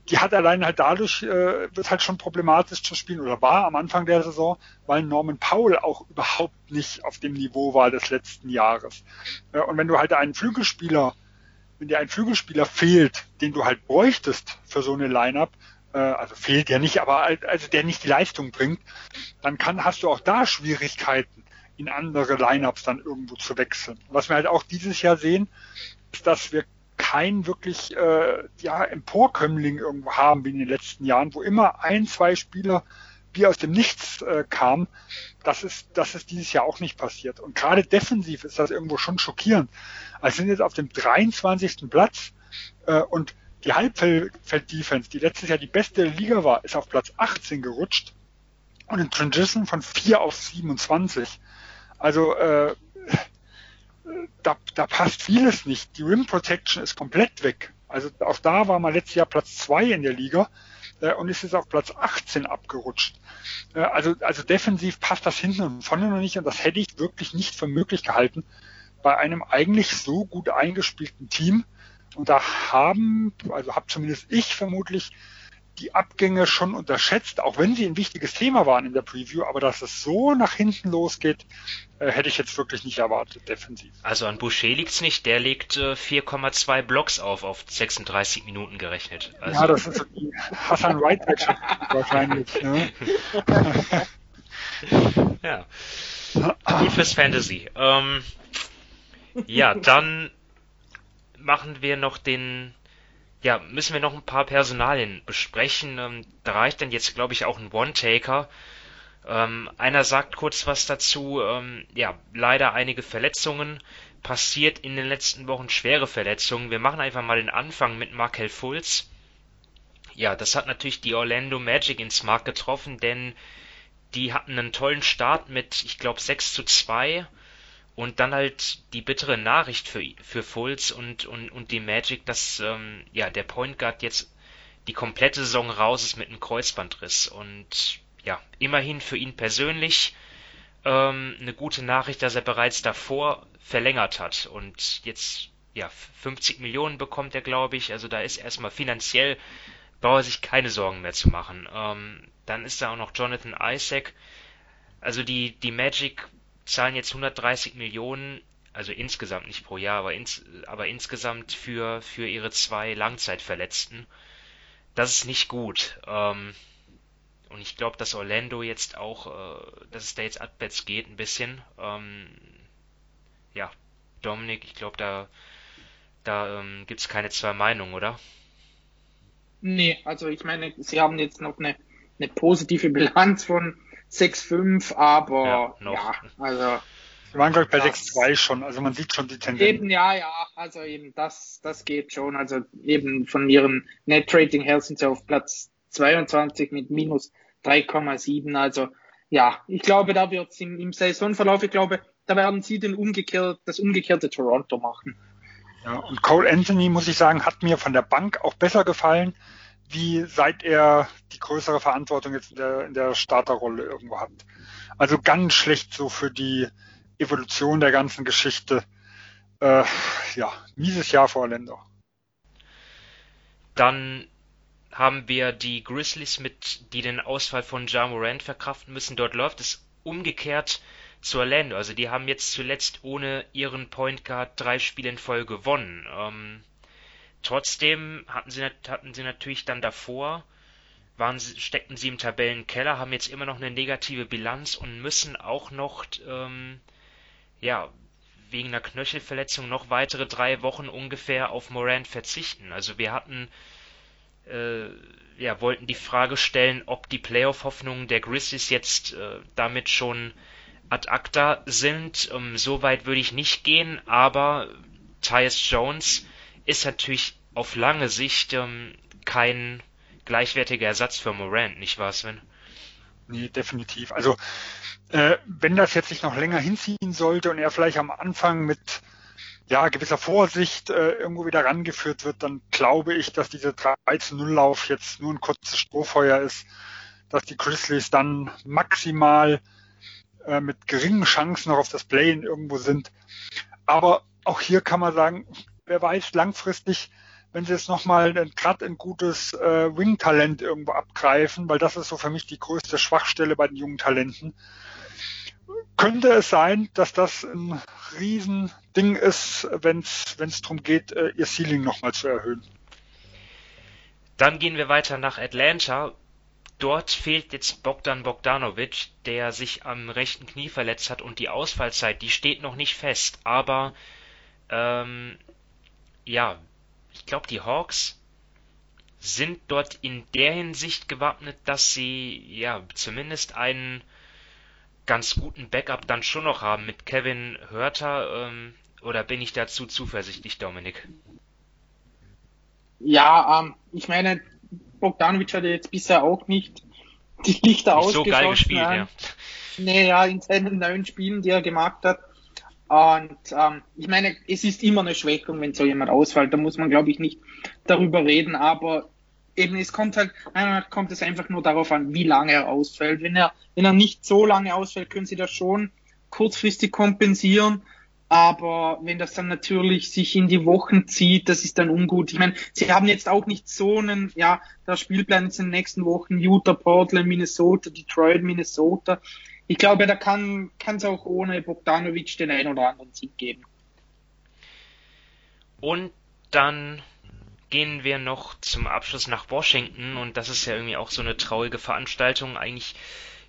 die hat allein halt dadurch, äh, wird halt schon problematisch zu spielen oder war am Anfang der Saison, weil Norman Powell auch überhaupt nicht auf dem Niveau war des letzten Jahres. Äh, und wenn du halt einen Flügelspieler, wenn dir ein Flügelspieler fehlt, den du halt bräuchtest für so eine Lineup, äh, also fehlt ja nicht, aber also der nicht die Leistung bringt, dann kann, hast du auch da Schwierigkeiten, in andere Lineups dann irgendwo zu wechseln. Was wir halt auch dieses Jahr sehen, ist, dass wir kein wirklich äh, ja, Emporkömmling irgendwo haben wie in den letzten Jahren, wo immer ein, zwei Spieler wie aus dem Nichts äh, kamen. Das ist, das ist dieses Jahr auch nicht passiert. Und gerade defensiv ist das irgendwo schon schockierend. Also sind jetzt auf dem 23. Platz äh, und die Halbfeld-Defense, die letztes Jahr die beste Liga war, ist auf Platz 18 gerutscht und in Transition von 4 auf 27. Also äh, da, da passt vieles nicht. Die Rim Protection ist komplett weg. Also auch da war man letztes Jahr Platz 2 in der Liga äh, und ist jetzt auf Platz 18 abgerutscht. Äh, also, also defensiv passt das hinten und vorne noch nicht und das hätte ich wirklich nicht für möglich gehalten bei einem eigentlich so gut eingespielten Team und da haben, also habe zumindest ich vermutlich die Abgänge schon unterschätzt, auch wenn sie ein wichtiges Thema waren in der Preview, aber dass es so nach hinten losgeht, äh, hätte ich jetzt wirklich nicht erwartet, defensiv. Also an Boucher liegt's nicht, der legt äh, 4,2 Blocks auf, auf 36 Minuten gerechnet. Also ja, das ist so die Hassan White wahrscheinlich. Ne? ja. Gut fürs Fantasy. Ähm, ja, dann machen wir noch den, ja, müssen wir noch ein paar Personalien besprechen. Ähm, da reicht dann jetzt, glaube ich, auch ein One-Taker. Ähm, einer sagt kurz was dazu. Ähm, ja, leider einige Verletzungen. Passiert in den letzten Wochen schwere Verletzungen. Wir machen einfach mal den Anfang mit Markel Fultz. Ja, das hat natürlich die Orlando Magic ins Mark getroffen, denn die hatten einen tollen Start mit, ich glaube, 6 zu 2 und dann halt die bittere Nachricht für, für Fultz und, und, und die Magic, dass ähm, ja, der Point Guard jetzt die komplette Saison raus ist mit einem Kreuzbandriss. Und ja, immerhin für ihn persönlich ähm, eine gute Nachricht, dass er bereits davor verlängert hat. Und jetzt, ja, 50 Millionen bekommt er, glaube ich. Also da ist erstmal finanziell, braucht er sich keine Sorgen mehr zu machen. Ähm, dann ist da auch noch Jonathan Isaac. Also die, die Magic zahlen jetzt 130 Millionen, also insgesamt nicht pro Jahr, aber, ins, aber insgesamt für, für ihre zwei Langzeitverletzten. Das ist nicht gut. Ähm, und ich glaube, dass Orlando jetzt auch, äh, dass es da jetzt abwärts geht ein bisschen. Ähm, ja, Dominik, ich glaube, da, da ähm, gibt es keine zwei Meinungen, oder? Nee, also ich meine, sie haben jetzt noch eine, eine positive Bilanz von 6-5, aber ja, ja, also. Wir waren, glaube ich, bei 6-2 schon, also man sieht schon die Tendenz. Eben, ja, ja, also eben, das, das geht schon. Also eben von ihrem Net-Rating her sind sie auf Platz 22 mit minus 3,7. Also ja, ich glaube, da wird es im, im Saisonverlauf, ich glaube, da werden sie den umgekehrt, das umgekehrte Toronto machen. Ja, und Cole Anthony, muss ich sagen, hat mir von der Bank auch besser gefallen wie seit er die größere Verantwortung jetzt in der, in der Starterrolle irgendwo hat. Also ganz schlecht so für die Evolution der ganzen Geschichte. Äh, ja, mieses Jahr vor Orlando. Dann haben wir die Grizzlies mit, die den Ausfall von Ja Morant verkraften müssen. Dort läuft es umgekehrt zu Orlando. Also die haben jetzt zuletzt ohne ihren Point Guard drei Spiele in Folge gewonnen. Ähm, Trotzdem hatten sie, hatten sie natürlich dann davor, waren, steckten sie im Tabellenkeller, haben jetzt immer noch eine negative Bilanz und müssen auch noch, ähm, ja, wegen einer Knöchelverletzung noch weitere drei Wochen ungefähr auf Morant verzichten. Also wir hatten, äh, ja, wollten die Frage stellen, ob die Playoff-Hoffnungen der Grizzlies jetzt äh, damit schon ad acta sind. Ähm, so weit würde ich nicht gehen, aber Tyus Jones ist natürlich auf lange Sicht ähm, kein gleichwertiger Ersatz für Morant, nicht wahr, Sven? Nee, definitiv. Also äh, wenn das jetzt sich noch länger hinziehen sollte und er vielleicht am Anfang mit ja, gewisser Vorsicht äh, irgendwo wieder rangeführt wird, dann glaube ich, dass dieser 13-0-Lauf jetzt nur ein kurzes Strohfeuer ist, dass die Grizzlies dann maximal äh, mit geringen Chancen noch auf das Play-in irgendwo sind. Aber auch hier kann man sagen, wer weiß, langfristig, wenn sie jetzt nochmal gerade ein gutes äh, Wing-Talent irgendwo abgreifen, weil das ist so für mich die größte Schwachstelle bei den jungen Talenten, könnte es sein, dass das ein Riesending ist, wenn es darum geht, äh, ihr Ceiling nochmal zu erhöhen. Dann gehen wir weiter nach Atlanta. Dort fehlt jetzt Bogdan Bogdanovic, der sich am rechten Knie verletzt hat und die Ausfallzeit, die steht noch nicht fest. Aber ähm, ja, ich glaube, die Hawks sind dort in der Hinsicht gewappnet, dass sie ja zumindest einen ganz guten Backup dann schon noch haben mit Kevin Hörter. Ähm, oder bin ich dazu zuversichtlich, Dominik? Ja, ähm, ich meine, Bogdanovic hat jetzt bisher auch nicht die Lichter nicht ausgeschossen. So geil gespielt, ja. Nee, ja, in seinen neun Spielen, die er gemacht hat. Und ähm, ich meine, es ist immer eine Schwächung, wenn so jemand ausfällt. Da muss man, glaube ich, nicht darüber reden. Aber eben, es kommt halt, einmal kommt es einfach nur darauf an, wie lange er ausfällt. Wenn er, wenn er nicht so lange ausfällt, können sie das schon kurzfristig kompensieren. Aber wenn das dann natürlich sich in die Wochen zieht, das ist dann ungut. Ich meine, sie haben jetzt auch nicht so einen, ja, der Spielplan ist in den nächsten Wochen Utah, Portland, Minnesota, Detroit, Minnesota. Ich glaube, da kann es auch ohne Bogdanovic den einen oder anderen Sieg geben. Und dann gehen wir noch zum Abschluss nach Washington und das ist ja irgendwie auch so eine traurige Veranstaltung. Eigentlich,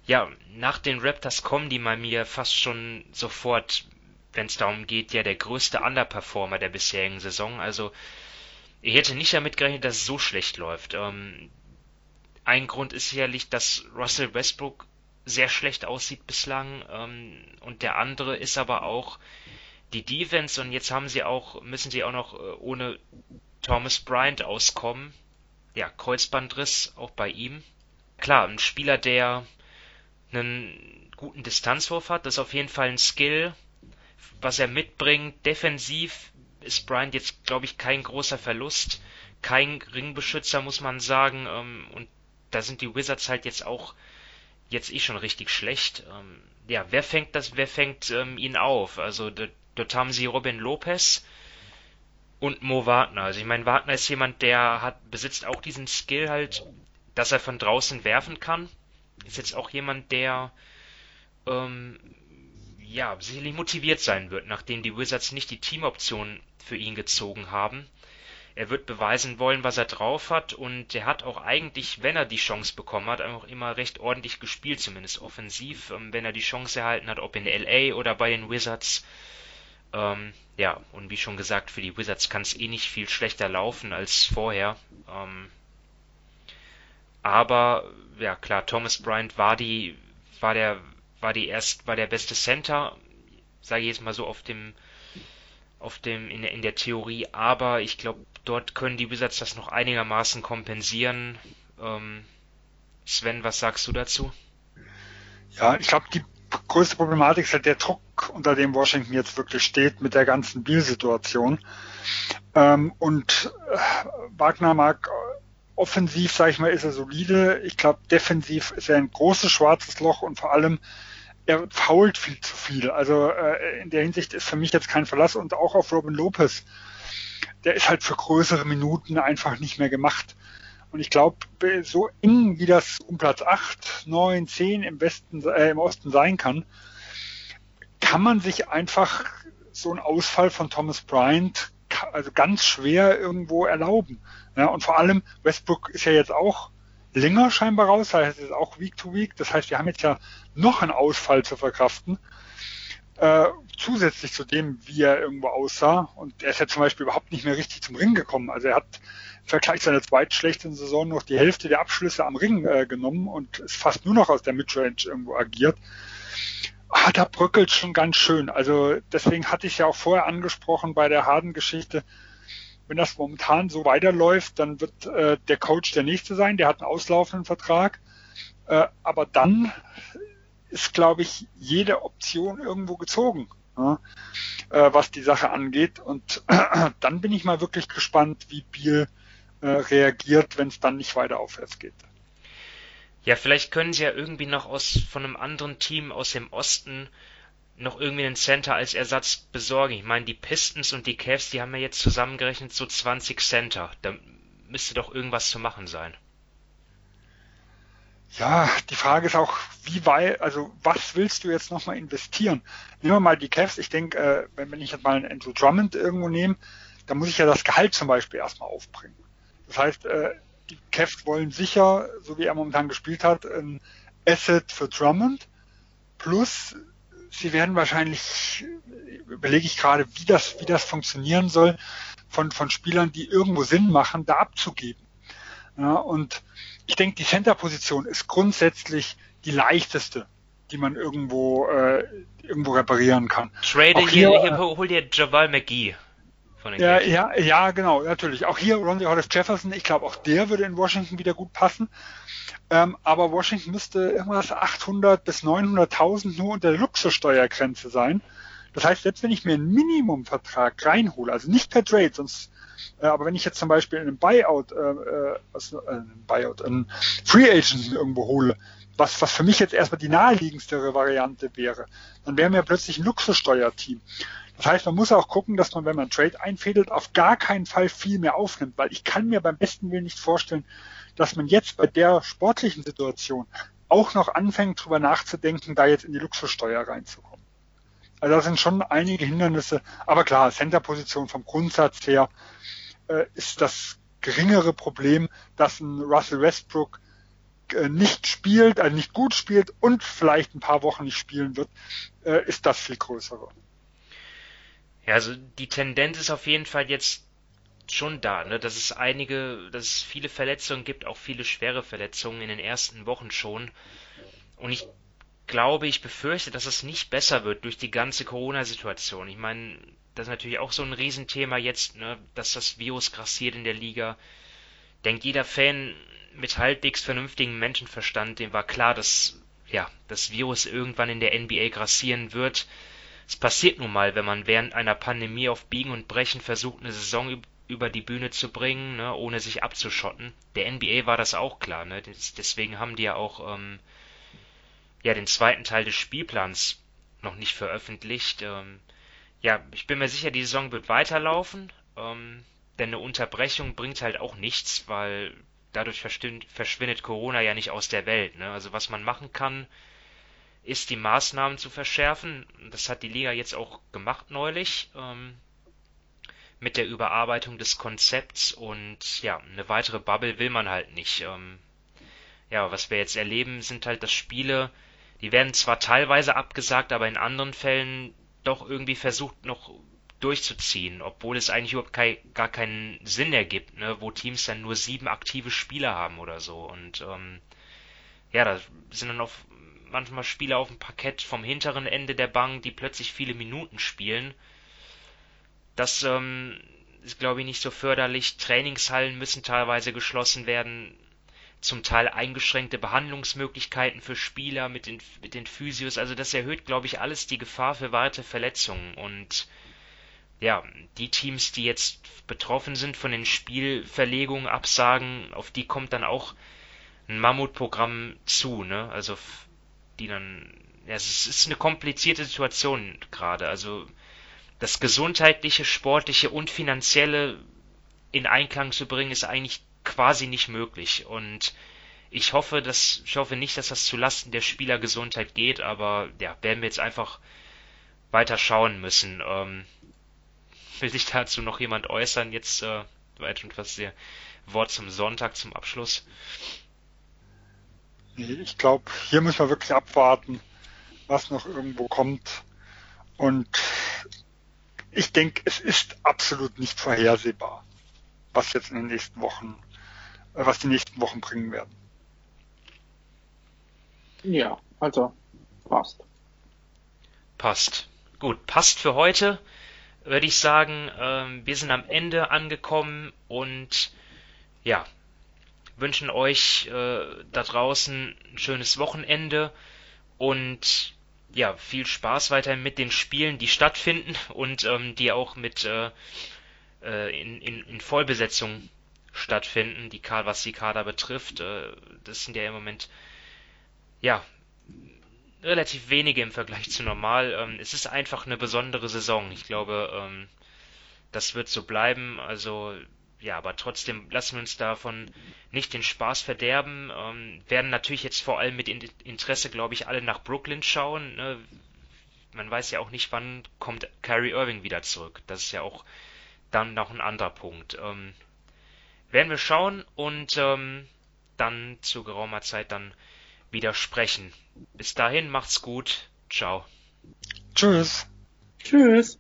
ja, nach den Raptors kommen die bei mir fast schon sofort wenn es darum geht, ja der größte Underperformer der bisherigen Saison. Also ich hätte nicht damit gerechnet, dass es so schlecht läuft. Ähm, ein Grund ist sicherlich, dass Russell Westbrook sehr schlecht aussieht bislang ähm, und der andere ist aber auch die Defense und jetzt haben sie auch müssen sie auch noch äh, ohne Thomas Bryant auskommen. Ja, Kreuzbandriss auch bei ihm. Klar, ein Spieler, der einen guten Distanzwurf hat, das ist auf jeden Fall ein Skill, was er mitbringt. Defensiv ist Bryant jetzt, glaube ich, kein großer Verlust. Kein Ringbeschützer, muss man sagen. Ähm, und da sind die Wizards halt jetzt auch jetzt eh schon richtig schlecht. Ähm, ja, wer fängt das, wer fängt ähm, ihn auf? Also dort haben sie Robin Lopez und Mo Wagner. Also ich meine, Wagner ist jemand, der hat, besitzt auch diesen Skill halt, dass er von draußen werfen kann. Ist jetzt auch jemand, der ähm, ja, sicherlich motiviert sein wird, nachdem die Wizards nicht die Teamoption für ihn gezogen haben. Er wird beweisen wollen, was er drauf hat und er hat auch eigentlich, wenn er die Chance bekommen hat, auch immer recht ordentlich gespielt, zumindest offensiv, ähm, wenn er die Chance erhalten hat, ob in LA oder bei den Wizards. Ähm, ja, und wie schon gesagt, für die Wizards kann es eh nicht viel schlechter laufen als vorher. Ähm, aber ja klar, Thomas Bryant war die, war der war die erst war der beste Center, sage ich jetzt mal so auf dem auf dem in in der Theorie, aber ich glaube, dort können die Wizards das noch einigermaßen kompensieren. Ähm, Sven, was sagst du dazu? Ja, ich glaube, die größte Problematik ist halt der Druck, unter dem Washington jetzt wirklich steht mit der ganzen Bill-Situation. Ähm, und äh, Wagner mag offensiv, sage ich mal, ist er solide. Ich glaube, defensiv ist er ein großes schwarzes Loch und vor allem er fault viel zu viel. Also äh, in der Hinsicht ist für mich jetzt kein Verlass und auch auf Robin Lopez. Der ist halt für größere Minuten einfach nicht mehr gemacht. Und ich glaube, so eng wie das um Platz 8, 9, 10 im Westen, äh, im Osten sein kann, kann man sich einfach so einen Ausfall von Thomas Bryant also ganz schwer irgendwo erlauben. Ja, und vor allem Westbrook ist ja jetzt auch länger scheinbar raus, das heißt, es ist auch Week to Week. Das heißt, wir haben jetzt ja noch einen Ausfall zu verkraften. Äh, zusätzlich zu dem, wie er irgendwo aussah. Und er ist ja zum Beispiel überhaupt nicht mehr richtig zum Ring gekommen. Also er hat im Vergleich zu seiner zweitschlechten Saison noch die Hälfte der Abschlüsse am Ring äh, genommen und ist fast nur noch aus der Midrange irgendwo agiert. ah, da bröckelt schon ganz schön. Also deswegen hatte ich ja auch vorher angesprochen bei der Harden-Geschichte, wenn das momentan so weiterläuft, dann wird äh, der Coach der nächste sein, der hat einen auslaufenden Vertrag. Äh, aber dann ist, glaube ich, jede Option irgendwo gezogen, ja, äh, was die Sache angeht. Und äh, dann bin ich mal wirklich gespannt, wie Biel äh, reagiert, wenn es dann nicht weiter aufwärts geht. Ja, vielleicht können sie ja irgendwie noch aus von einem anderen Team aus dem Osten noch irgendwie einen Center als Ersatz besorgen. Ich meine, die Pistons und die Cavs, die haben ja jetzt zusammengerechnet so 20 Center. Da müsste doch irgendwas zu machen sein. Ja, die Frage ist auch, wie weit, also was willst du jetzt nochmal investieren? Nehmen wir mal die Cavs. Ich denke, äh, wenn, wenn ich jetzt mal einen Andrew Drummond irgendwo nehme, dann muss ich ja das Gehalt zum Beispiel erstmal aufbringen. Das heißt, äh, die Cavs wollen sicher, so wie er momentan gespielt hat, ein Asset für Drummond. Plus, sie werden wahrscheinlich, überlege ich gerade, wie das, wie das funktionieren soll, von, von Spielern, die irgendwo Sinn machen, da abzugeben. Ja, und ich denke, die Center-Position ist grundsätzlich die leichteste, die man irgendwo, äh, irgendwo reparieren kann. Trade hier, hier, hier, hol dir Javal McGee von den ja, ja, ja, genau, natürlich. Auch hier Ronnie Hollis Jefferson, ich glaube, auch der würde in Washington wieder gut passen. Ähm, aber Washington müsste irgendwas 800 bis 900.000 nur unter der Luxussteuergrenze sein. Das heißt, selbst wenn ich mir einen Minimumvertrag reinhole, also nicht per Trade, sonst, äh, aber wenn ich jetzt zum Beispiel einen Buyout, äh, äh, also, äh, einen Buyout, einen Free Agent irgendwo hole, was, was für mich jetzt erstmal die naheliegendste Variante wäre, dann wären wir plötzlich ein Luxussteuerteam. Das heißt, man muss auch gucken, dass man, wenn man Trade einfädelt, auf gar keinen Fall viel mehr aufnimmt, weil ich kann mir beim besten Willen nicht vorstellen, dass man jetzt bei der sportlichen Situation auch noch anfängt, drüber nachzudenken, da jetzt in die Luxussteuer reinzukommen. Also da sind schon einige Hindernisse, aber klar, Center-Position vom Grundsatz her äh, ist das geringere Problem, dass ein Russell Westbrook äh, nicht spielt, also nicht gut spielt und vielleicht ein paar Wochen nicht spielen wird, äh, ist das viel größere. Ja, also die Tendenz ist auf jeden Fall jetzt schon da, ne, dass es einige, dass es viele Verletzungen gibt, auch viele schwere Verletzungen in den ersten Wochen schon. Und ich glaube, ich befürchte, dass es nicht besser wird durch die ganze Corona-Situation. Ich meine, das ist natürlich auch so ein Riesenthema jetzt, ne, dass das Virus grassiert in der Liga. Denkt jeder Fan mit halbwegs vernünftigem Menschenverstand, dem war klar, dass ja, das Virus irgendwann in der NBA grassieren wird. Es passiert nun mal, wenn man während einer Pandemie auf Biegen und Brechen versucht, eine Saison über die Bühne zu bringen, ne, ohne sich abzuschotten. Der NBA war das auch klar, ne? deswegen haben die ja auch ähm, ja den zweiten Teil des Spielplans noch nicht veröffentlicht. Ähm, ja, ich bin mir sicher, die Saison wird weiterlaufen, ähm, denn eine Unterbrechung bringt halt auch nichts, weil dadurch verschwindet Corona ja nicht aus der Welt. Ne? Also was man machen kann, ist, die Maßnahmen zu verschärfen. Das hat die Liga jetzt auch gemacht neulich ähm, mit der Überarbeitung des Konzepts und ja, eine weitere Bubble will man halt nicht. Ähm, ja, was wir jetzt erleben, sind halt, dass Spiele, die werden zwar teilweise abgesagt, aber in anderen Fällen doch irgendwie versucht noch durchzuziehen, obwohl es eigentlich überhaupt kei gar keinen Sinn ergibt, ne, wo Teams dann nur sieben aktive Spieler haben oder so. Und ähm, ja, da sind dann auf manchmal Spieler auf dem Parkett vom hinteren Ende der Bank, die plötzlich viele Minuten spielen. Das ähm, ist, glaube ich, nicht so förderlich. Trainingshallen müssen teilweise geschlossen werden. Zum Teil eingeschränkte Behandlungsmöglichkeiten für Spieler mit den, mit den Physios. Also das erhöht, glaube ich, alles die Gefahr für weitere Verletzungen. Und ja, die Teams, die jetzt betroffen sind von den Spielverlegungen, Absagen, auf die kommt dann auch ein Mammutprogramm zu. Ne? Also die dann, ja, es ist eine komplizierte Situation gerade. Also das gesundheitliche, sportliche und finanzielle in Einklang zu bringen, ist eigentlich quasi nicht möglich. Und ich hoffe, dass, ich hoffe nicht, dass das zulasten der Spielergesundheit geht, aber ja, werden wir jetzt einfach weiter schauen müssen. Ähm, will sich dazu noch jemand äußern? Jetzt äh, weit und was der Wort zum Sonntag zum Abschluss. Ich glaube, hier müssen wir wirklich abwarten, was noch irgendwo kommt. Und ich denke, es ist absolut nicht vorhersehbar, was jetzt in den nächsten Wochen, was die nächsten Wochen bringen werden. Ja, also passt. Passt. Gut, passt für heute, würde ich sagen. Ähm, wir sind am Ende angekommen und ja, wünschen euch äh, da draußen ein schönes Wochenende und ja, viel Spaß weiterhin mit den Spielen, die stattfinden und ähm, die auch mit äh, äh in, in, in Vollbesetzung stattfinden, die was die Kader betrifft. Äh, das sind ja im Moment ja relativ wenige im Vergleich zu normal. Ähm, es ist einfach eine besondere Saison. Ich glaube, ähm, das wird so bleiben. Also ja, aber trotzdem lassen wir uns davon nicht den Spaß verderben. Ähm, werden natürlich jetzt vor allem mit Interesse, glaube ich, alle nach Brooklyn schauen. Ne? Man weiß ja auch nicht, wann kommt Kyrie Irving wieder zurück. Das ist ja auch dann noch ein anderer Punkt. Werden wir schauen und ähm, dann zu geraumer Zeit dann wieder sprechen. Bis dahin, macht's gut. Ciao. Tschüss. Tschüss.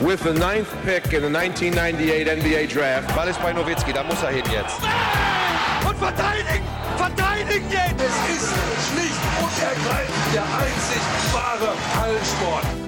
With the ninth pick in the 1998 NBA Draft. Ball ist bei Nowitzki, da muss er hin jetzt. Und verteidigen! Verteidigen jetzt! Es ist schlicht und ergreifend der einzig wahre Hallensport.